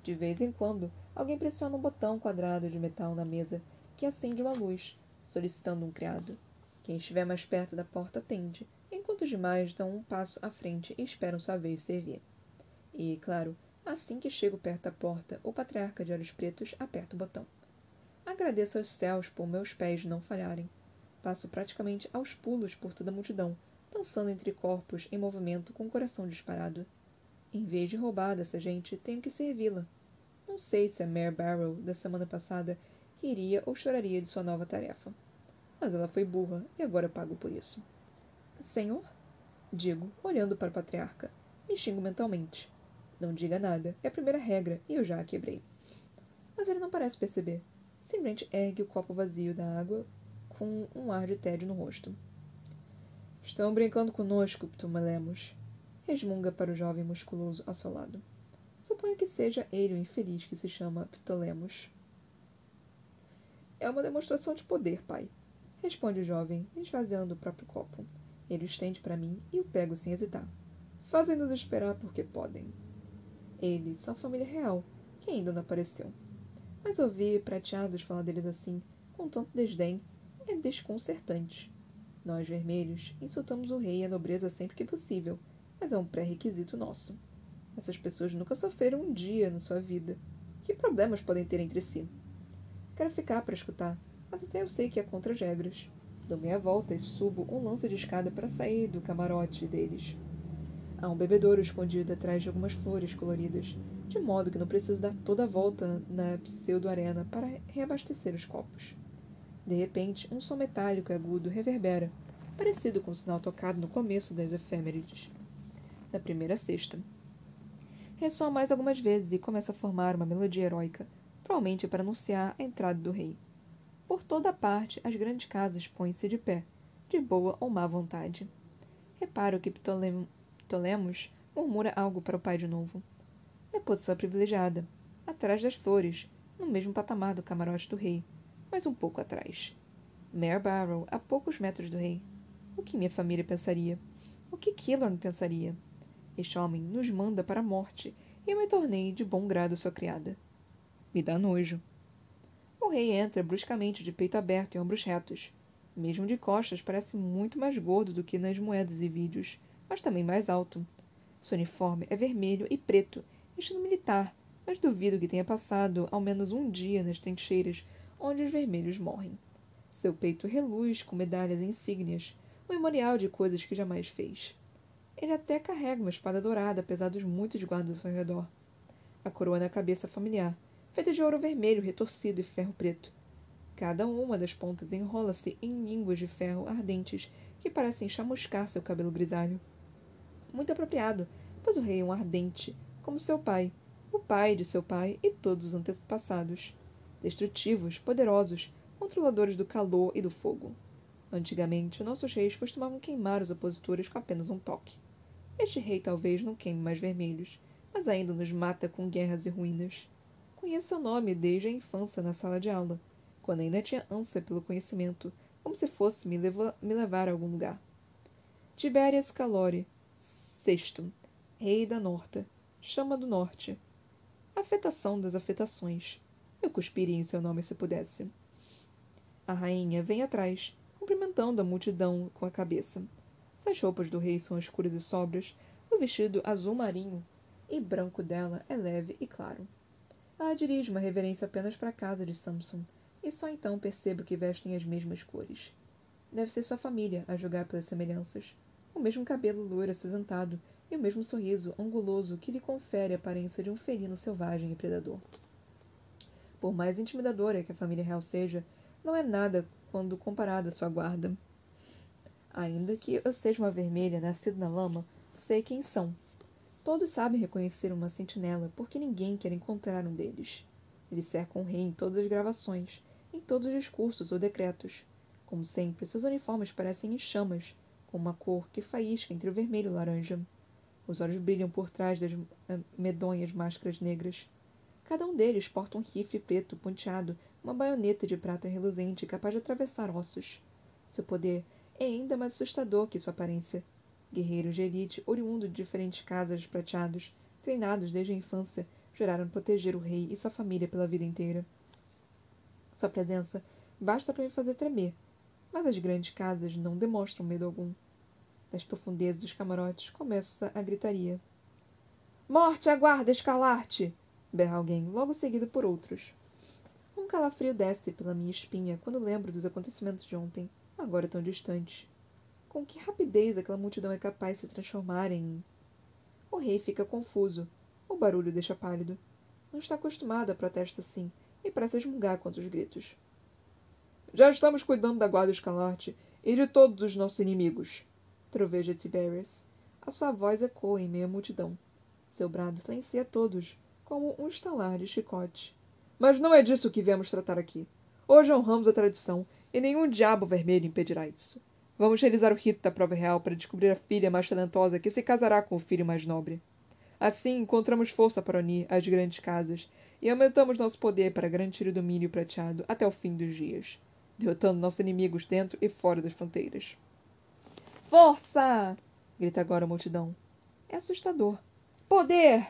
De vez em quando, alguém pressiona um botão quadrado de metal na mesa que acende uma luz, solicitando um criado. Quem estiver mais perto da porta atende, enquanto os demais dão um passo à frente e esperam sua vez servir. E, claro, Assim que chego perto da porta, o patriarca de olhos pretos aperta o botão. Agradeço aos céus por meus pés não falharem. Passo praticamente aos pulos por toda a multidão, dançando entre corpos em movimento com o coração disparado. Em vez de roubar dessa gente, tenho que servi-la. Não sei se a Mare Barrow da semana passada riria ou choraria de sua nova tarefa. Mas ela foi burra e agora pago por isso. Senhor? Digo, olhando para o patriarca. Me xingo mentalmente. Não diga nada. É a primeira regra, e eu já a quebrei. Mas ele não parece perceber. Simplesmente ergue o copo vazio da água com um ar de tédio no rosto. Estão brincando conosco, Ptumelemos. Resmunga para o jovem musculoso ao seu lado. Suponho que seja ele o infeliz que se chama Ptolemos. É uma demonstração de poder, pai. Responde o jovem, esvaziando o próprio copo. Ele o estende para mim e o pego sem hesitar. Fazem-nos esperar porque podem. Eles são família real, que ainda não apareceu. Mas ouvir prateados falar deles assim, com tanto desdém, é desconcertante. Nós, vermelhos, insultamos o rei e a nobreza sempre que possível, mas é um pré-requisito nosso. Essas pessoas nunca sofreram um dia na sua vida. Que problemas podem ter entre si? Quero ficar para escutar, mas até eu sei que é contra as regras. Dou meia volta e subo um lance de escada para sair do camarote deles. Há um bebedouro escondido atrás de algumas flores coloridas, de modo que não preciso dar toda a volta na pseudo-arena para reabastecer os copos. De repente, um som metálico e agudo reverbera, parecido com o sinal tocado no começo das efêmerides, da primeira sexta. Ressoa mais algumas vezes e começa a formar uma melodia heróica, provavelmente para anunciar a entrada do rei. Por toda parte, as grandes casas põem-se de pé, de boa ou má vontade. Reparo que Ptolemy Ptolemos murmura algo para o pai de novo. Minha posição é privilegiada, atrás das flores, no mesmo patamar do camarote do rei, mas um pouco atrás. Mare Barrow, a poucos metros do rei. O que minha família pensaria? O que Killorn pensaria? Este homem nos manda para a morte e eu me tornei de bom grado sua criada. Me dá nojo. Rei entra bruscamente de peito aberto e ombros retos. Mesmo de costas, parece muito mais gordo do que nas moedas e vídeos mas também mais alto. Seu uniforme é vermelho e preto, estilo militar, mas duvido que tenha passado ao menos um dia nas trincheiras onde os vermelhos morrem. Seu peito reluz com medalhas e insígnias, um memorial de coisas que jamais fez. Ele até carrega uma espada dourada, apesar dos muitos guardas ao redor. A coroa na cabeça familiar, feita de ouro vermelho retorcido e ferro preto. Cada uma das pontas enrola-se em línguas de ferro ardentes que parecem chamuscar seu cabelo grisalho muito apropriado, pois o rei é um ardente, como seu pai, o pai de seu pai e todos os antepassados. Destrutivos, poderosos, controladores do calor e do fogo. Antigamente, nossos reis costumavam queimar os opositores com apenas um toque. Este rei talvez não queime mais vermelhos, mas ainda nos mata com guerras e ruínas. Conheço seu nome desde a infância na sala de aula, quando ainda tinha ânsia pelo conhecimento, como se fosse me, leva me levar a algum lugar. Tiberias Calori, Sexto, Rei da Norta, Chama do Norte. Afetação das afetações. Eu cuspiria em seu nome se pudesse. A rainha vem atrás, cumprimentando a multidão com a cabeça. Se as roupas do rei são escuras e sóbrias, o vestido azul marinho e branco dela é leve e claro. Ela dirige uma reverência apenas para a casa de Samson, e só então percebo que vestem as mesmas cores. Deve ser sua família, a julgar pelas semelhanças. O mesmo cabelo loiro acinzentado e o mesmo sorriso anguloso que lhe confere a aparência de um felino selvagem e predador. Por mais intimidadora que a família real seja, não é nada quando comparada à sua guarda. Ainda que eu seja uma vermelha nascida na lama, sei quem são. Todos sabem reconhecer uma sentinela, porque ninguém quer encontrar um deles. Eles cercam o rei em todas as gravações, em todos os discursos ou decretos. Como sempre, seus uniformes parecem em chamas, com uma cor que faísca entre o vermelho e o laranja. Os olhos brilham por trás das eh, medonhas máscaras negras. Cada um deles porta um rifle preto ponteado, uma baioneta de prata reluzente capaz de atravessar ossos. Seu poder é ainda mais assustador que sua aparência. Guerreiros de elite, oriundos de diferentes casas prateados, treinados desde a infância, juraram proteger o rei e sua família pela vida inteira. Sua presença basta para me fazer tremer, mas as grandes casas não demonstram medo algum. Das profundezas dos camarotes começa a gritaria. Morte à guarda escalarte! berra alguém, logo seguido por outros. Um calafrio desce pela minha espinha quando lembro dos acontecimentos de ontem, agora tão distantes. Com que rapidez aquela multidão é capaz de se transformar em. O rei fica confuso. O barulho deixa pálido. Não está acostumado a protestos assim e parece esmungar contra os gritos. Já estamos cuidando da guarda escalarte e de todos os nossos inimigos, troveja Tiberius. A sua voz ecoa em meio à multidão. Seu brado silencia todos, como um estalar de chicote. Mas não é disso que viemos tratar aqui. Hoje honramos a tradição e nenhum diabo vermelho impedirá isso. Vamos realizar o rito da prova real para descobrir a filha mais talentosa que se casará com o filho mais nobre. Assim, encontramos força para unir as grandes casas e aumentamos nosso poder para garantir o domínio prateado até o fim dos dias, derrotando nossos inimigos dentro e fora das fronteiras. Força! grita agora a multidão. É assustador. Poder!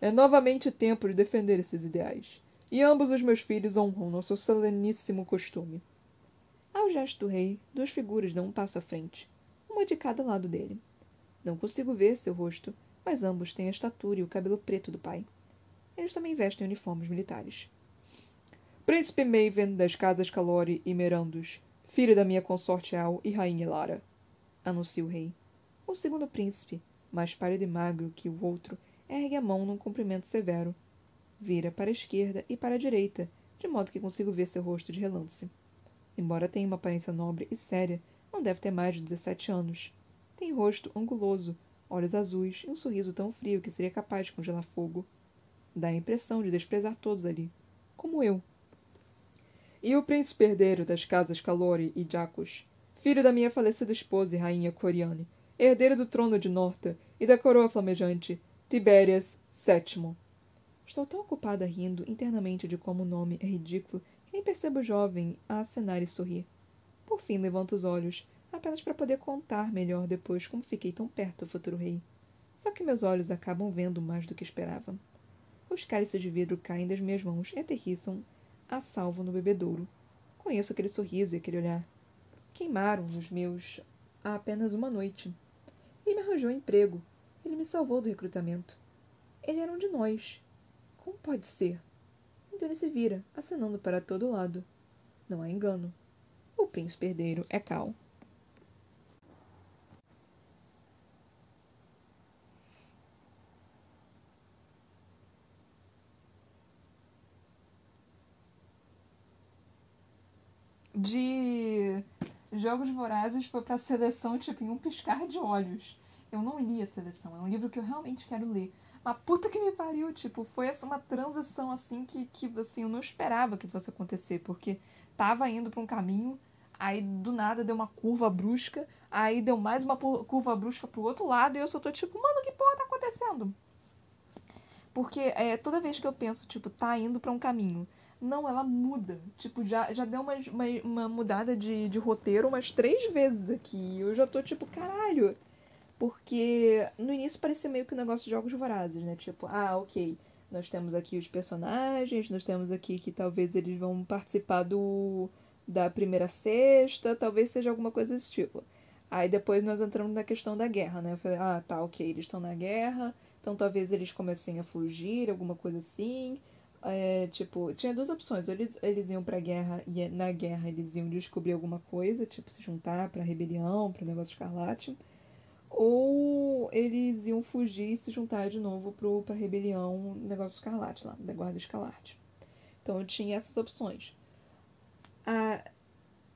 É novamente tempo de defender esses ideais. E ambos os meus filhos honram nosso soleníssimo costume. Ao gesto do rei, duas figuras dão um passo à frente, uma de cada lado dele. Não consigo ver seu rosto, mas ambos têm a estatura e o cabelo preto do pai. Eles também vestem uniformes militares. Príncipe Maven das casas Calori e Merandos, filho da minha consorte Al e rainha Lara, anuncia o rei. O segundo príncipe, mais pálido e magro que o outro, ergue a mão num cumprimento severo. Vira para a esquerda e para a direita, de modo que consigo ver seu rosto de relance. Embora tenha uma aparência nobre e séria, não deve ter mais de dezessete anos. Tem rosto anguloso, olhos azuis e um sorriso tão frio que seria capaz de congelar fogo. Dá a impressão de desprezar todos ali, como eu. E o príncipe herdeiro das casas Calori e Jacos, filho da minha falecida esposa e rainha Coriane, herdeiro do trono de Norta e da coroa flamejante, Tibérias VII. Estou tão ocupada rindo internamente de como o nome é ridículo nem percebo o jovem a acenar e sorrir. Por fim levanto os olhos, apenas para poder contar melhor depois como fiquei tão perto do futuro rei. Só que meus olhos acabam vendo mais do que esperava. Os cálices de vidro caem das minhas mãos e aterrissam a salvo no bebedouro. Conheço aquele sorriso e aquele olhar. Queimaram nos meus há apenas uma noite. Ele me arranjou um emprego, ele me salvou do recrutamento. Ele era um de nós. Como pode ser? Então ele se vira, acenando para todo lado. Não há engano. O príncipe herdeiro é Cal. De Jogos Vorazes foi para a seleção tipo em um piscar de olhos. Eu não li a seleção, é um livro que eu realmente quero ler. Mas puta que me pariu, tipo, foi essa uma transição assim que, que assim, eu não esperava que fosse acontecer, porque tava indo para um caminho, aí do nada deu uma curva brusca, aí deu mais uma curva brusca pro outro lado, e eu só tô tipo, mano, que porra tá acontecendo? Porque é, toda vez que eu penso, tipo, tá indo para um caminho, não, ela muda. Tipo, já, já deu uma, uma, uma mudada de, de roteiro umas três vezes aqui. Eu já tô tipo, caralho porque no início parecia meio que um negócio de jogos vorazes, né? Tipo, ah, ok, nós temos aqui os personagens, nós temos aqui que talvez eles vão participar do da primeira sexta, talvez seja alguma coisa desse tipo. Aí depois nós entramos na questão da guerra, né? Eu falei, ah, tá, ok, eles estão na guerra, então talvez eles comecem a fugir, alguma coisa assim. é, tipo, tinha duas opções. Eles, eles iam pra guerra e na guerra eles iam descobrir alguma coisa, tipo, se juntar pra rebelião, pro negócio escarlate. Ou eles iam fugir e se juntar de novo pro, pra rebelião, negócio escarlate lá, da guarda escarlate. Então eu tinha essas opções. A,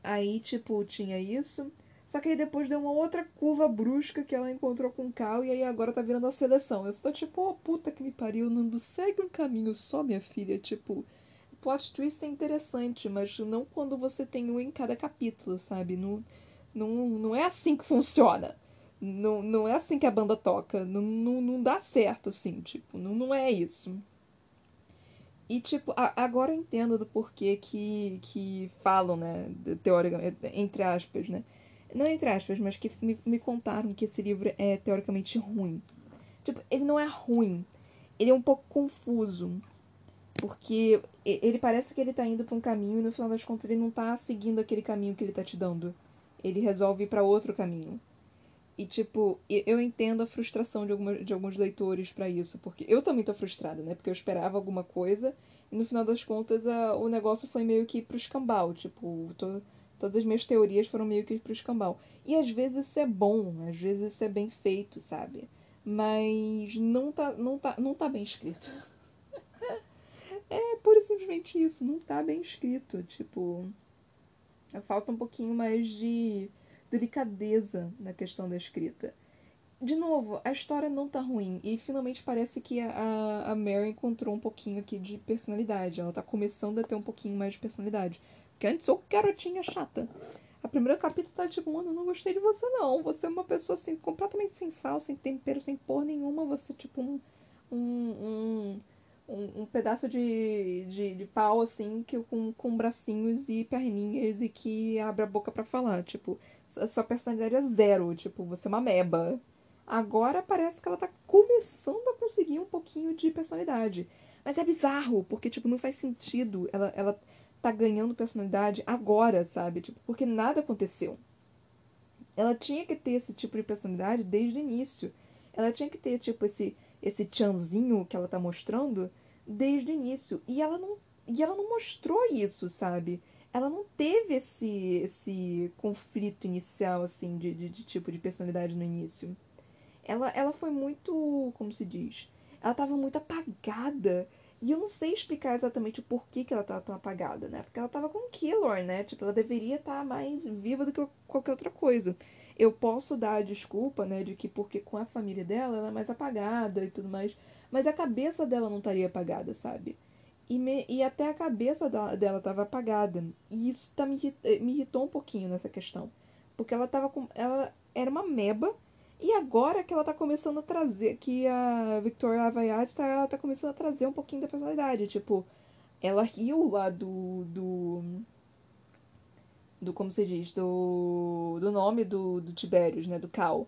aí, tipo, tinha isso. Só que aí depois deu uma outra curva brusca que ela encontrou com o Cal e aí agora tá virando a seleção. Eu estou tipo, oh puta que me pariu, Nando, segue um caminho só, minha filha. Tipo, plot twist é interessante, mas não quando você tem um em cada capítulo, sabe? Não, não, não é assim que funciona. Não, não é assim que a banda toca. Não, não, não dá certo, assim, tipo, não, não é isso. E, tipo, a, agora eu entendo do porquê que, que falam, né, teoricamente, entre aspas, né, não entre aspas, mas que me, me contaram que esse livro é teoricamente ruim. Tipo, ele não é ruim. Ele é um pouco confuso. Porque ele parece que ele tá indo para um caminho e no final das contas ele não tá seguindo aquele caminho que ele tá te dando. Ele resolve ir para outro caminho. E, tipo, eu entendo a frustração de, alguma, de alguns leitores para isso. Porque eu também tô frustrada, né? Porque eu esperava alguma coisa e no final das contas a, o negócio foi meio que pro escambau. Tipo, tô, Todas as minhas teorias foram meio que pro escambau. E às vezes isso é bom, às vezes isso é bem feito, sabe? Mas não tá, não tá, não tá bem escrito. é pura e simplesmente isso, não tá bem escrito. Tipo, falta um pouquinho mais de delicadeza na questão da escrita. De novo, a história não tá ruim. E finalmente parece que a, a Mary encontrou um pouquinho aqui de personalidade. Ela tá começando a ter um pouquinho mais de personalidade. Que antes, ô garotinha chata. A primeira capítulo tá tipo, mano, eu não gostei de você não. Você é uma pessoa assim, completamente sem sal, sem tempero, sem porra nenhuma. Você tipo um. um, um um, um, pedaço de, de, de, pau, assim, que, com, com bracinhos e perninhas e que abre a boca para falar. Tipo, sua personalidade é zero. Tipo, você é uma meba. Agora parece que ela tá começando a conseguir um pouquinho de personalidade. Mas é bizarro, porque, tipo, não faz sentido ela, ela tá ganhando personalidade agora, sabe? Tipo, porque nada aconteceu. Ela tinha que ter esse tipo de personalidade desde o início. Ela tinha que ter, tipo, esse, esse tchanzinho que ela tá mostrando desde o início. E ela não, e ela não mostrou isso, sabe? Ela não teve esse, esse conflito inicial, assim, de, de, de tipo de personalidade no início. Ela, ela foi muito. Como se diz? Ela tava muito apagada. E eu não sei explicar exatamente o porquê que ela tava tão apagada, né? Porque ela tava com Killor, né? Tipo, ela deveria estar tá mais viva do que qualquer outra coisa. Eu posso dar a desculpa, né, de que porque com a família dela ela é mais apagada e tudo mais. Mas a cabeça dela não estaria apagada, sabe? E, me, e até a cabeça da, dela estava apagada. E isso tá, me, me irritou um pouquinho nessa questão. Porque ela tava com. Ela era uma meba e agora que ela tá começando a trazer, que a Victoria Avayat tá, ela tá começando a trazer um pouquinho da personalidade. Tipo, ela riu lá do. do. do como se diz? Do. do nome do, do Tiberius, né? Do Cal.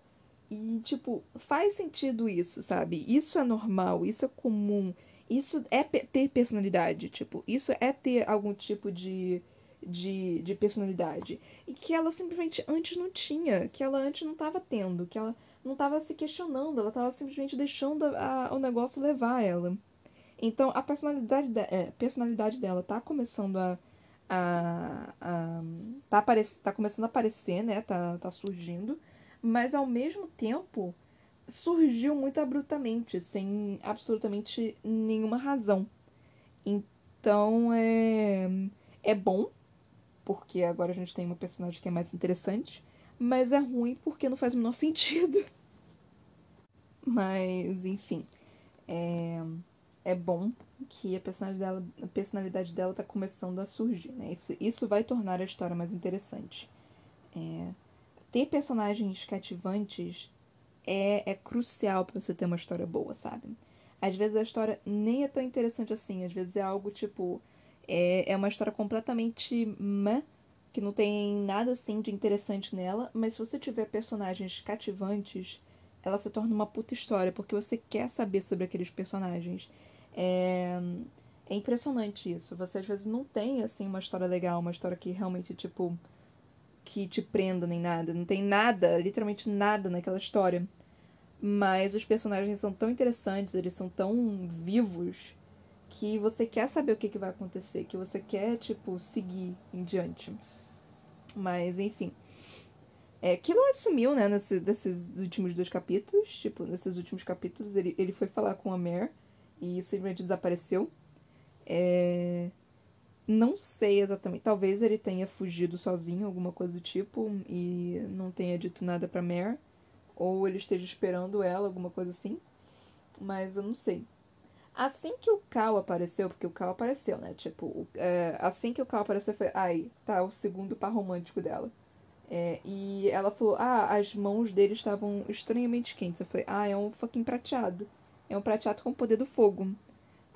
E, tipo, faz sentido isso, sabe? Isso é normal, isso é comum. Isso é ter personalidade, tipo, isso é ter algum tipo de de, de personalidade. E que ela simplesmente antes não tinha, que ela antes não estava tendo, que ela não estava se questionando, ela estava simplesmente deixando a, o negócio levar ela. Então a personalidade, de, é, personalidade dela tá começando a. a, a tá, tá começando a aparecer, né? Tá, tá surgindo. Mas ao mesmo tempo surgiu muito abruptamente, sem absolutamente nenhuma razão. Então é, é bom porque agora a gente tem uma personagem que é mais interessante, mas é ruim porque não faz o menor sentido. Mas, enfim, é, é bom que a personalidade dela, a personalidade dela tá começando a surgir, né? Isso, isso vai tornar a história mais interessante. É, ter personagens cativantes é, é crucial para você ter uma história boa, sabe? Às vezes a história nem é tão interessante assim, às vezes é algo tipo é, é uma história completamente meh, que não tem nada assim de interessante nela, mas se você tiver personagens cativantes, ela se torna uma puta história, porque você quer saber sobre aqueles personagens. É, é impressionante isso. Você às vezes não tem assim uma história legal, uma história que realmente, tipo, que te prenda nem nada. Não tem nada, literalmente nada naquela história. Mas os personagens são tão interessantes, eles são tão vivos que você quer saber o que, que vai acontecer, que você quer, tipo, seguir em diante. Mas, enfim. É, sumiu, né, nesse, nesses últimos dois capítulos. Tipo, nesses últimos capítulos, ele, ele foi falar com a Mare e simplesmente desapareceu. É... Não sei exatamente. Talvez ele tenha fugido sozinho, alguma coisa do tipo, e não tenha dito nada pra Mare. Ou ele esteja esperando ela, alguma coisa assim. Mas eu não sei. Assim que o Cal apareceu, porque o Cal apareceu, né? Tipo, é, assim que o Cal apareceu, foi. Ai, tá o segundo par romântico dela. É, e ela falou: Ah, as mãos dele estavam estranhamente quentes. Eu falei: Ah, é um fucking prateado. É um prateado com o poder do fogo.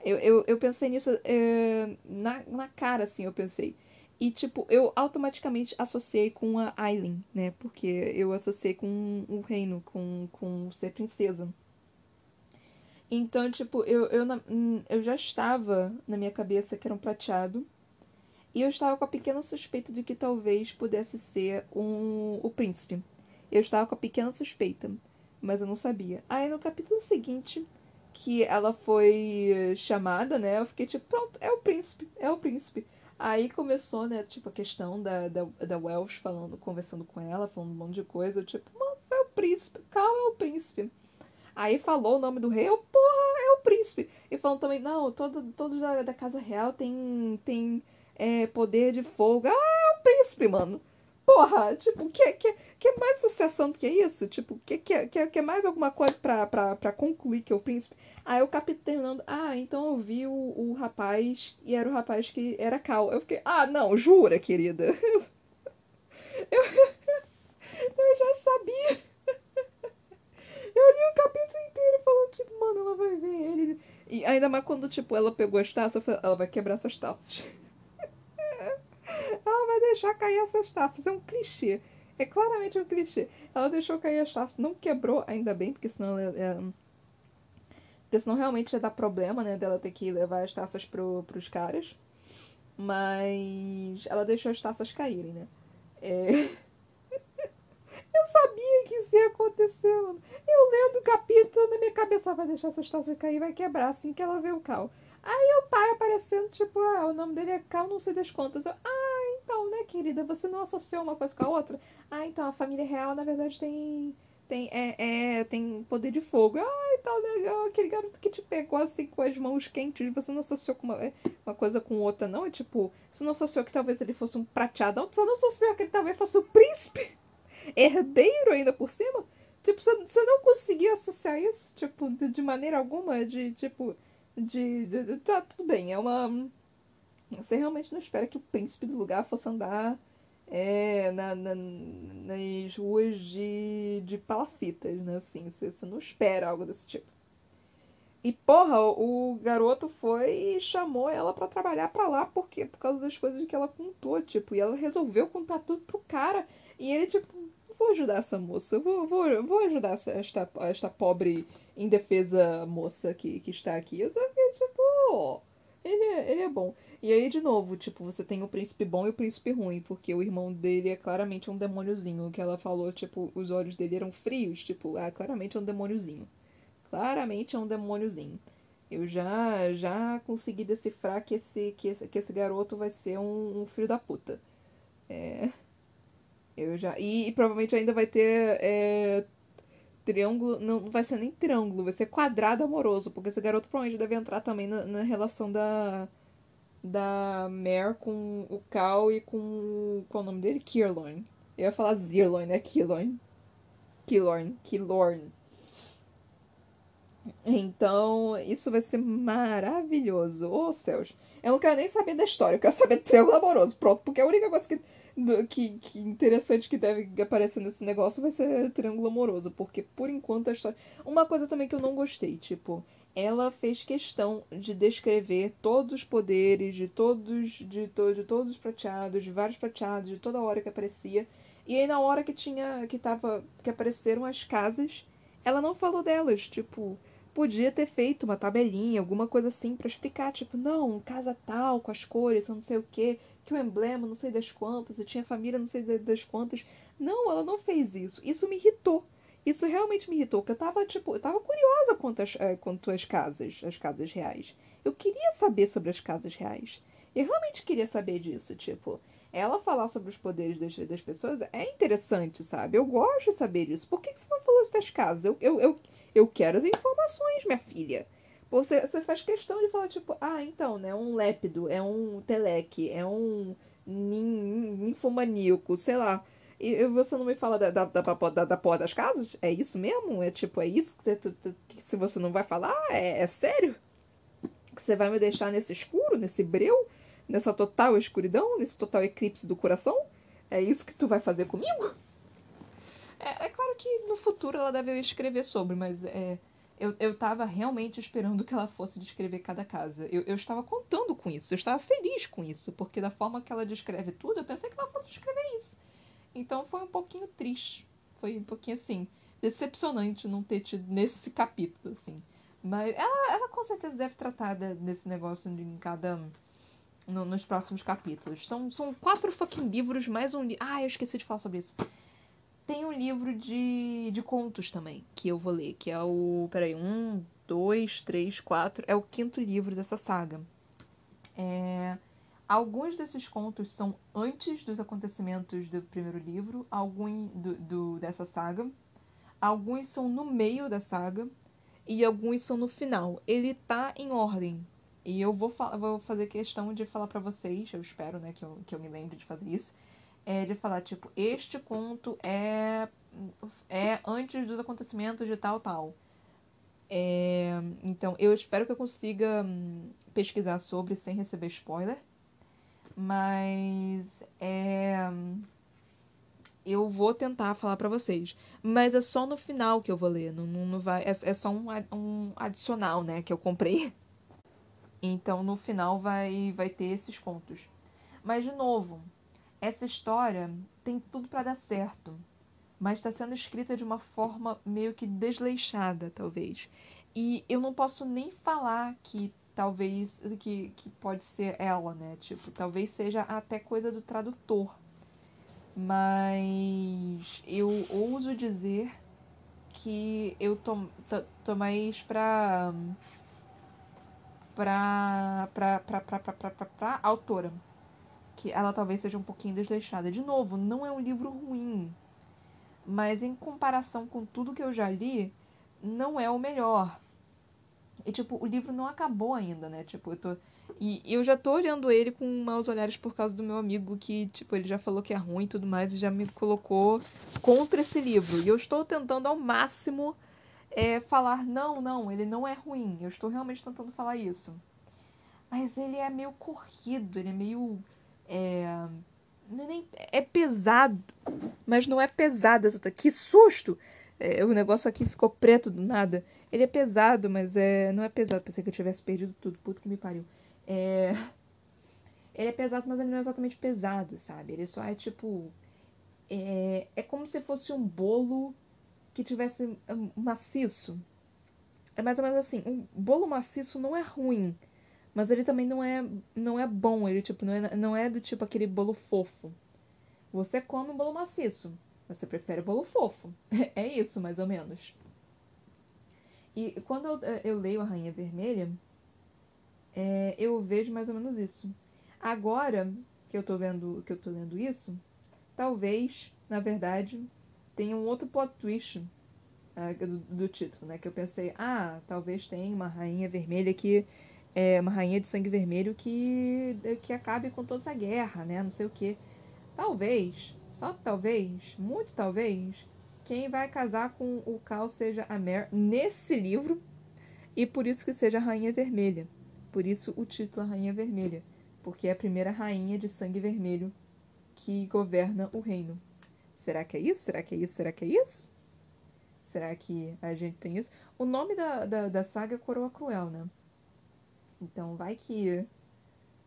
Eu, eu, eu pensei nisso é, na, na cara, assim, eu pensei. E, tipo, eu automaticamente associei com a Aileen, né? Porque eu associei com o reino, com, com ser princesa. Então, tipo, eu, eu, eu já estava na minha cabeça que era um prateado. E eu estava com a pequena suspeita de que talvez pudesse ser um, o príncipe. Eu estava com a pequena suspeita, mas eu não sabia. Aí no capítulo seguinte, que ela foi chamada, né? Eu fiquei tipo, pronto, é o príncipe, é o príncipe. Aí começou, né, tipo, a questão da, da, da Welsh falando, conversando com ela, falando um monte de coisa. Tipo, mano, é o príncipe, calma, é o príncipe. Aí falou o nome do rei, eu, porra, é o príncipe. E falando também, não, todo, todos da, da casa real tem, tem é, poder de fogo. Ah, é o príncipe, mano. Porra, tipo, que, que, que mais sucessão do que isso? Tipo, que, que, que, que mais alguma coisa pra, concluir que é o príncipe? Aí o capítulo terminando, ah, então eu vi o, o rapaz e era o rapaz que era Cal. Eu fiquei, ah, não, jura, querida? Eu, eu já sabia. Eu li o capítulo inteiro falando, tipo, mano, ela vai ver ele. E ainda mais quando, tipo, ela pegou as taças, eu falei, ela vai quebrar essas taças. Deixar cair essas taças. É um clichê. É claramente um clichê. Ela deixou cair as taças, não quebrou, ainda bem, porque senão ela. É, porque senão realmente ia dar problema, né? Dela ter que levar as taças pro, pros caras. Mas ela deixou as taças caírem, né? É... Eu sabia que isso ia acontecer, mano. Eu lendo o capítulo na minha cabeça, vai deixar essas taças cair, vai quebrar assim que ela vê o Cal. Aí o pai aparecendo, tipo, ah, o nome dele é Cal, não sei das contas. Eu, ah, então, né, querida, você não associou uma coisa com a outra? Ah, então, a família real, na verdade, tem. Tem, é, é, tem poder de fogo. Ah, então, legal, aquele garoto que te pegou assim com as mãos quentes, você não associou com uma, uma coisa com outra, não? É tipo, você não associou que talvez ele fosse um prateado, você não associou que ele talvez fosse o príncipe? herdeiro ainda por cima. Tipo, você não conseguia associar isso, tipo, de, de maneira alguma, de, tipo, de, de, de, Tá, tudo bem, é uma... Você realmente não espera que o príncipe do lugar fosse andar é, na, na, nas ruas de, de palafitas, né, assim, você, você não espera algo desse tipo. E, porra, o garoto foi e chamou ela para trabalhar para lá, por quê? Por causa das coisas que ela contou, tipo, e ela resolveu contar tudo pro cara. E ele, tipo, vou ajudar essa moça, vou, vou, vou ajudar essa, esta, esta pobre indefesa moça que, que está aqui. Eu só fiquei, tipo, ele é, ele é bom. E aí, de novo, tipo, você tem o príncipe bom e o príncipe ruim, porque o irmão dele é claramente um demôniozinho. Que ela falou, tipo, os olhos dele eram frios, tipo, ah, claramente é um demôniozinho. Claramente é um demôniozinho. Eu já já consegui decifrar que esse, que esse, que esse garoto vai ser um, um filho da puta. É. Eu já. E, e provavelmente ainda vai ter. É, triângulo. Não vai ser nem triângulo, vai ser quadrado amoroso. Porque esse garoto provavelmente deve entrar também na, na relação da. Da Mare com o Cal e com. Qual é o nome dele? Kirlorn. Eu ia falar Zirlorn, né? Kirlorn. Killorn. Killorn. Então, isso vai ser maravilhoso. Ô, oh, céus. Eu não quero nem saber da história, eu quero saber do triângulo amoroso. Pronto, porque a única coisa que do, que, que interessante que deve aparecer nesse negócio vai ser triângulo amoroso, porque por enquanto a história. Uma coisa também que eu não gostei, tipo, ela fez questão de descrever todos os poderes de todos de, to, de todos os prateados, de vários prateados, de toda hora que aparecia. E aí na hora que tinha que tava que apareceram as casas, ela não falou delas, tipo, podia ter feito uma tabelinha, alguma coisa assim para explicar, tipo, não, casa tal com as cores, não sei o quê que o emblema não sei das quantas, e tinha família não sei das quantas. Não, ela não fez isso. Isso me irritou. Isso realmente me irritou, porque eu tava, tipo, eu tava curiosa quanto às, é, quanto casas, as casas reais. Eu queria saber sobre as casas reais. Eu realmente queria saber disso, tipo, ela falar sobre os poderes das, das pessoas é interessante, sabe? Eu gosto de saber disso. Por que, que você não falou isso das casas? Eu, eu, eu, eu quero as informações, minha filha. Você, você faz questão de falar, tipo, ah, então, né? Um lépido, é um teleque, é um ninfomaníaco, sei lá. E você não me fala da, da, da, da, da porra das casas? É isso mesmo? É tipo, é isso que, você, que se você não vai falar? É, é sério? Que você vai me deixar nesse escuro, nesse breu, nessa total escuridão, nesse total eclipse do coração? É isso que tu vai fazer comigo? É, é claro que no futuro ela deve escrever sobre, mas é, eu, eu tava realmente esperando que ela fosse descrever cada casa. Eu, eu estava contando com isso, eu estava feliz com isso, porque da forma que ela descreve tudo, eu pensei que ela fosse descrever isso. Então foi um pouquinho triste. Foi um pouquinho assim, decepcionante não ter tido nesse capítulo, assim. Mas ela, ela com certeza deve tratar de, desse negócio em cada. No, nos próximos capítulos. São, são quatro fucking livros, mais um livro. Ah, eu esqueci de falar sobre isso. Tem um livro de, de contos também, que eu vou ler, que é o. Peraí, um, dois, três, quatro. É o quinto livro dessa saga. É. Alguns desses contos são antes dos acontecimentos do primeiro livro, alguns do, do, dessa saga. Alguns são no meio da saga e alguns são no final. Ele tá em ordem. E eu vou, vou fazer questão de falar para vocês, eu espero, né, que eu, que eu me lembre de fazer isso. É de falar, tipo, este conto é, é antes dos acontecimentos de tal, tal. É, então, eu espero que eu consiga hum, pesquisar sobre sem receber spoiler. Mas é eu vou tentar falar para vocês. Mas é só no final que eu vou ler. Não, não, vai, é, é só um, um adicional, né? Que eu comprei. Então no final vai, vai ter esses contos. Mas, de novo, essa história tem tudo para dar certo. Mas está sendo escrita de uma forma meio que desleixada, talvez. E eu não posso nem falar que talvez que, que pode ser ela, né? Tipo, talvez seja até coisa do tradutor. Mas eu ouso dizer que eu tô, tô mais pra, pra, pra, pra, pra, pra, pra, pra, pra autora. Que ela talvez seja um pouquinho desleixada. De novo, não é um livro ruim. Mas em comparação com tudo que eu já li, não é o melhor. E, tipo, o livro não acabou ainda, né? Tipo, eu tô. E eu já tô olhando ele com maus olhares por causa do meu amigo, que, tipo, ele já falou que é ruim e tudo mais, e já me colocou contra esse livro. E eu estou tentando ao máximo é, falar: não, não, ele não é ruim. Eu estou realmente tentando falar isso. Mas ele é meio corrido, ele é meio. É, é, é pesado, mas não é pesado. Que susto! É, o negócio aqui ficou preto do nada. Ele é pesado, mas é, não é pesado. Pensei que eu tivesse perdido tudo. Puta que me pariu. É... Ele é pesado, mas ele não é exatamente pesado, sabe? Ele só é tipo. É, é como se fosse um bolo que tivesse maciço. É mais ou menos assim. Um bolo maciço não é ruim, mas ele também não é, não é bom. Ele tipo não é, não é do tipo aquele bolo fofo. Você come um bolo maciço, você prefere bolo fofo. É isso, mais ou menos. E quando eu, eh, eu leio a Rainha Vermelha, é, eu vejo mais ou menos isso. Agora que eu tô vendo, que eu tô lendo isso, talvez, na verdade, tenha um outro plot twist uh, do, do, título, né? Que eu pensei, ah, talvez tenha uma rainha vermelha que é uma rainha de sangue vermelho que que acabe com toda essa guerra, né? Não sei o que. Talvez, só talvez, muito talvez, quem vai casar com o Cal seja a Mer nesse livro e por isso que seja a Rainha Vermelha. Por isso o título Rainha Vermelha, porque é a primeira rainha de sangue vermelho que governa o reino. Será que é isso? Será que é isso? Será que é isso? Será que a gente tem isso? O nome da, da, da saga é Coroa Cruel, né? Então vai que.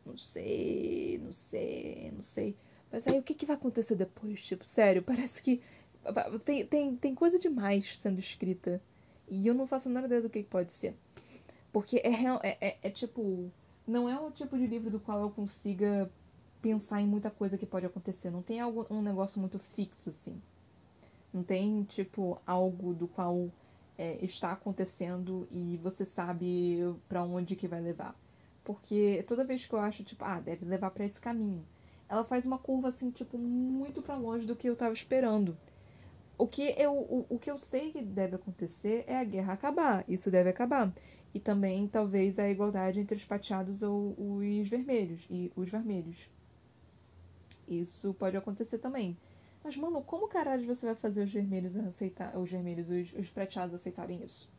Não sei, não sei, não sei. Mas aí o que, que vai acontecer depois? Tipo, sério, parece que tem, tem, tem coisa demais sendo escrita. E eu não faço nada ideia do que pode ser. Porque é, é, é, é tipo. Não é um tipo de livro do qual eu consiga pensar em muita coisa que pode acontecer. Não tem algo, um negócio muito fixo, assim. Não tem, tipo, algo do qual é, está acontecendo e você sabe para onde que vai levar. Porque toda vez que eu acho, tipo, ah, deve levar para esse caminho, ela faz uma curva, assim, tipo, muito para longe do que eu tava esperando. O que, eu, o, o que eu sei que deve acontecer é a guerra acabar. Isso deve acabar. E também, talvez, a igualdade entre os prateados ou os vermelhos. E os vermelhos. Isso pode acontecer também. Mas, mano, como caralho você vai fazer os vermelhos aceitar. Os vermelhos, os, os prateados aceitarem isso?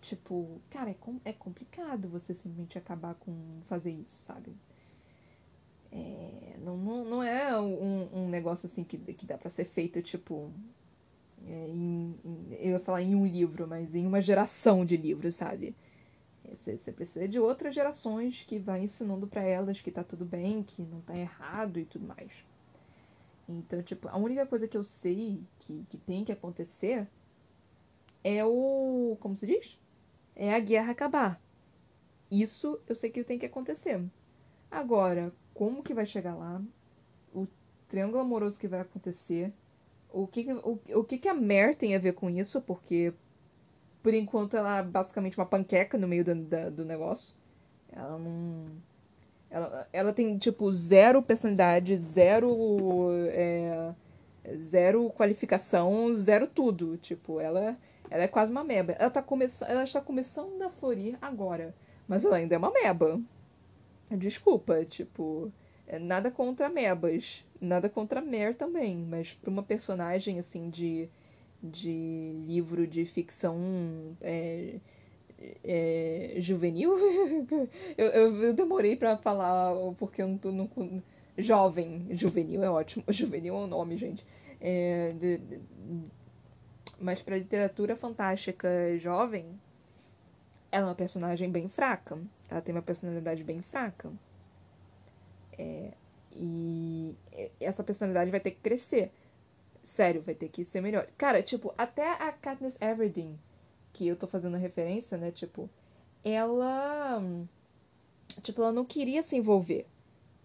Tipo, cara, é, com, é complicado você simplesmente acabar com fazer isso, sabe? É, não, não, não é um, um negócio assim que, que dá para ser feito, tipo. É, em, em, eu ia falar em um livro, mas em uma geração de livros, sabe? Você, você precisa de outras gerações que vai ensinando para elas que tá tudo bem, que não tá errado e tudo mais. Então, tipo, a única coisa que eu sei que, que tem que acontecer é o. Como se diz? É a guerra acabar. Isso eu sei que tem que acontecer. Agora, como que vai chegar lá, o triângulo amoroso que vai acontecer, o que, o, o que, que a Mer tem a ver com isso, porque por enquanto ela é basicamente uma panqueca no meio do, da, do negócio. Ela não. Ela, ela tem, tipo, zero personalidade, zero. É, zero qualificação, zero tudo. Tipo, ela, ela é quase uma meba. Ela, tá ela está começando a florir agora. Mas ela ainda é uma meba. Desculpa, tipo, é nada contra mebas, nada contra Mer também, mas para uma personagem assim de, de livro de ficção é, é, juvenil, eu, eu, demorei para falar porque eu não, tô, não jovem, juvenil é ótimo, juvenil é o um nome, gente. É, de, de, mas para literatura fantástica jovem, ela é uma personagem bem fraca. Ela tem uma personalidade bem fraca. É, e essa personalidade vai ter que crescer. Sério, vai ter que ser melhor. Cara, tipo, até a Katniss Everdeen, que eu tô fazendo referência, né? Tipo, ela. Tipo, ela não queria se envolver.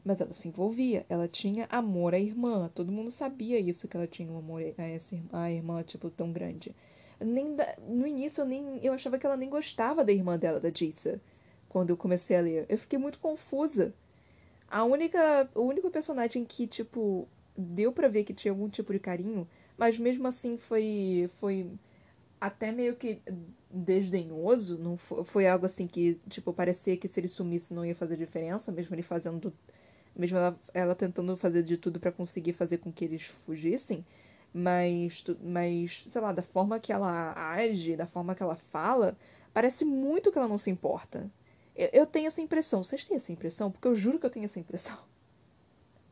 Mas ela se envolvia. Ela tinha amor à irmã. Todo mundo sabia isso, que ela tinha um amor a essa irmã, a irmã tipo, tão grande. Nem da... No início eu nem. Eu achava que ela nem gostava da irmã dela, da Jissa quando eu comecei a ler. Eu fiquei muito confusa. A única, o único personagem que, tipo, deu para ver que tinha algum tipo de carinho, mas mesmo assim foi foi até meio que desdenhoso, não foi, foi algo assim que, tipo, parecia que se ele sumisse não ia fazer diferença, mesmo ele fazendo mesmo ela, ela tentando fazer de tudo para conseguir fazer com que eles fugissem, mas mas sei lá, da forma que ela age, da forma que ela fala, parece muito que ela não se importa. Eu, eu tenho essa impressão. Vocês têm essa impressão? Porque eu juro que eu tenho essa impressão.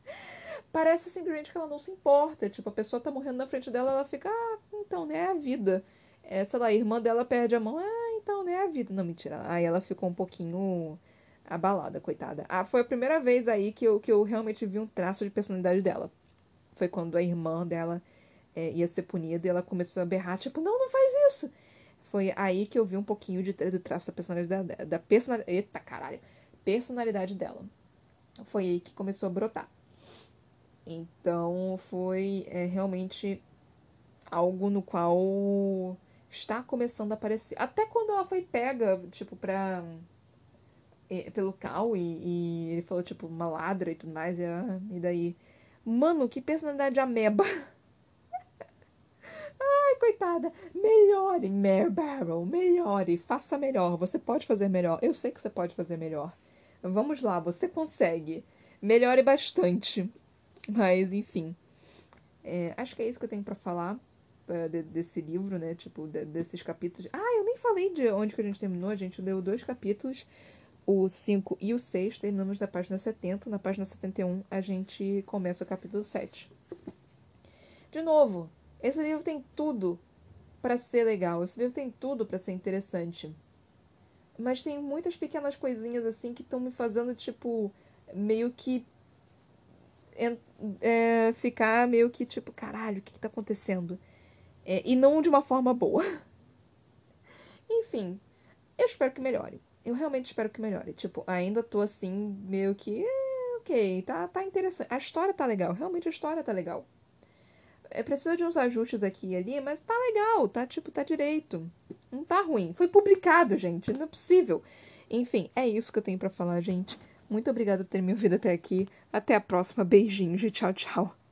Parece simplesmente que ela não se importa. Tipo, a pessoa tá morrendo na frente dela, ela fica, ah, então, né, é a vida. É, sei lá, a irmã dela perde a mão, ah, então, né, é a vida. Não, mentira. Aí ela ficou um pouquinho abalada, coitada. Ah, foi a primeira vez aí que eu, que eu realmente vi um traço de personalidade dela. Foi quando a irmã dela é, ia ser punida e ela começou a berrar, tipo, não, não faz isso. Foi aí que eu vi um pouquinho de, do traço da personalidade da personalidade. Eita caralho! Personalidade dela. Foi aí que começou a brotar. Então foi é, realmente algo no qual está começando a aparecer. Até quando ela foi pega, tipo, pra. É, pelo Cal e, e, ele falou, tipo, uma ladra e tudo mais, e, ah, e daí. Mano, que personalidade ameba! Ai, coitada, melhore, Mare Barrel, melhore, faça melhor. Você pode fazer melhor. Eu sei que você pode fazer melhor. Vamos lá, você consegue. Melhore bastante. Mas, enfim. É, acho que é isso que eu tenho para falar uh, de, desse livro, né? Tipo, de, desses capítulos. Ah, eu nem falei de onde que a gente terminou. A gente leu dois capítulos, o 5 e o 6. Terminamos na página 70. Na página 71, a gente começa o capítulo 7. De novo, esse livro tem tudo para ser legal, esse livro tem tudo para ser interessante. Mas tem muitas pequenas coisinhas assim que estão me fazendo, tipo, meio que. É, ficar meio que tipo, caralho, o que, que tá acontecendo? É, e não de uma forma boa. Enfim, eu espero que melhore. Eu realmente espero que melhore. Tipo, ainda tô assim, meio que. É, ok, tá, tá interessante. A história tá legal, realmente a história tá legal. É precisa de uns ajustes aqui e ali, mas tá legal, tá tipo, tá direito. Não tá ruim. Foi publicado, gente, não é possível. Enfim, é isso que eu tenho para falar, gente. Muito obrigada por ter me ouvido até aqui. Até a próxima. Beijinhos e tchau, tchau.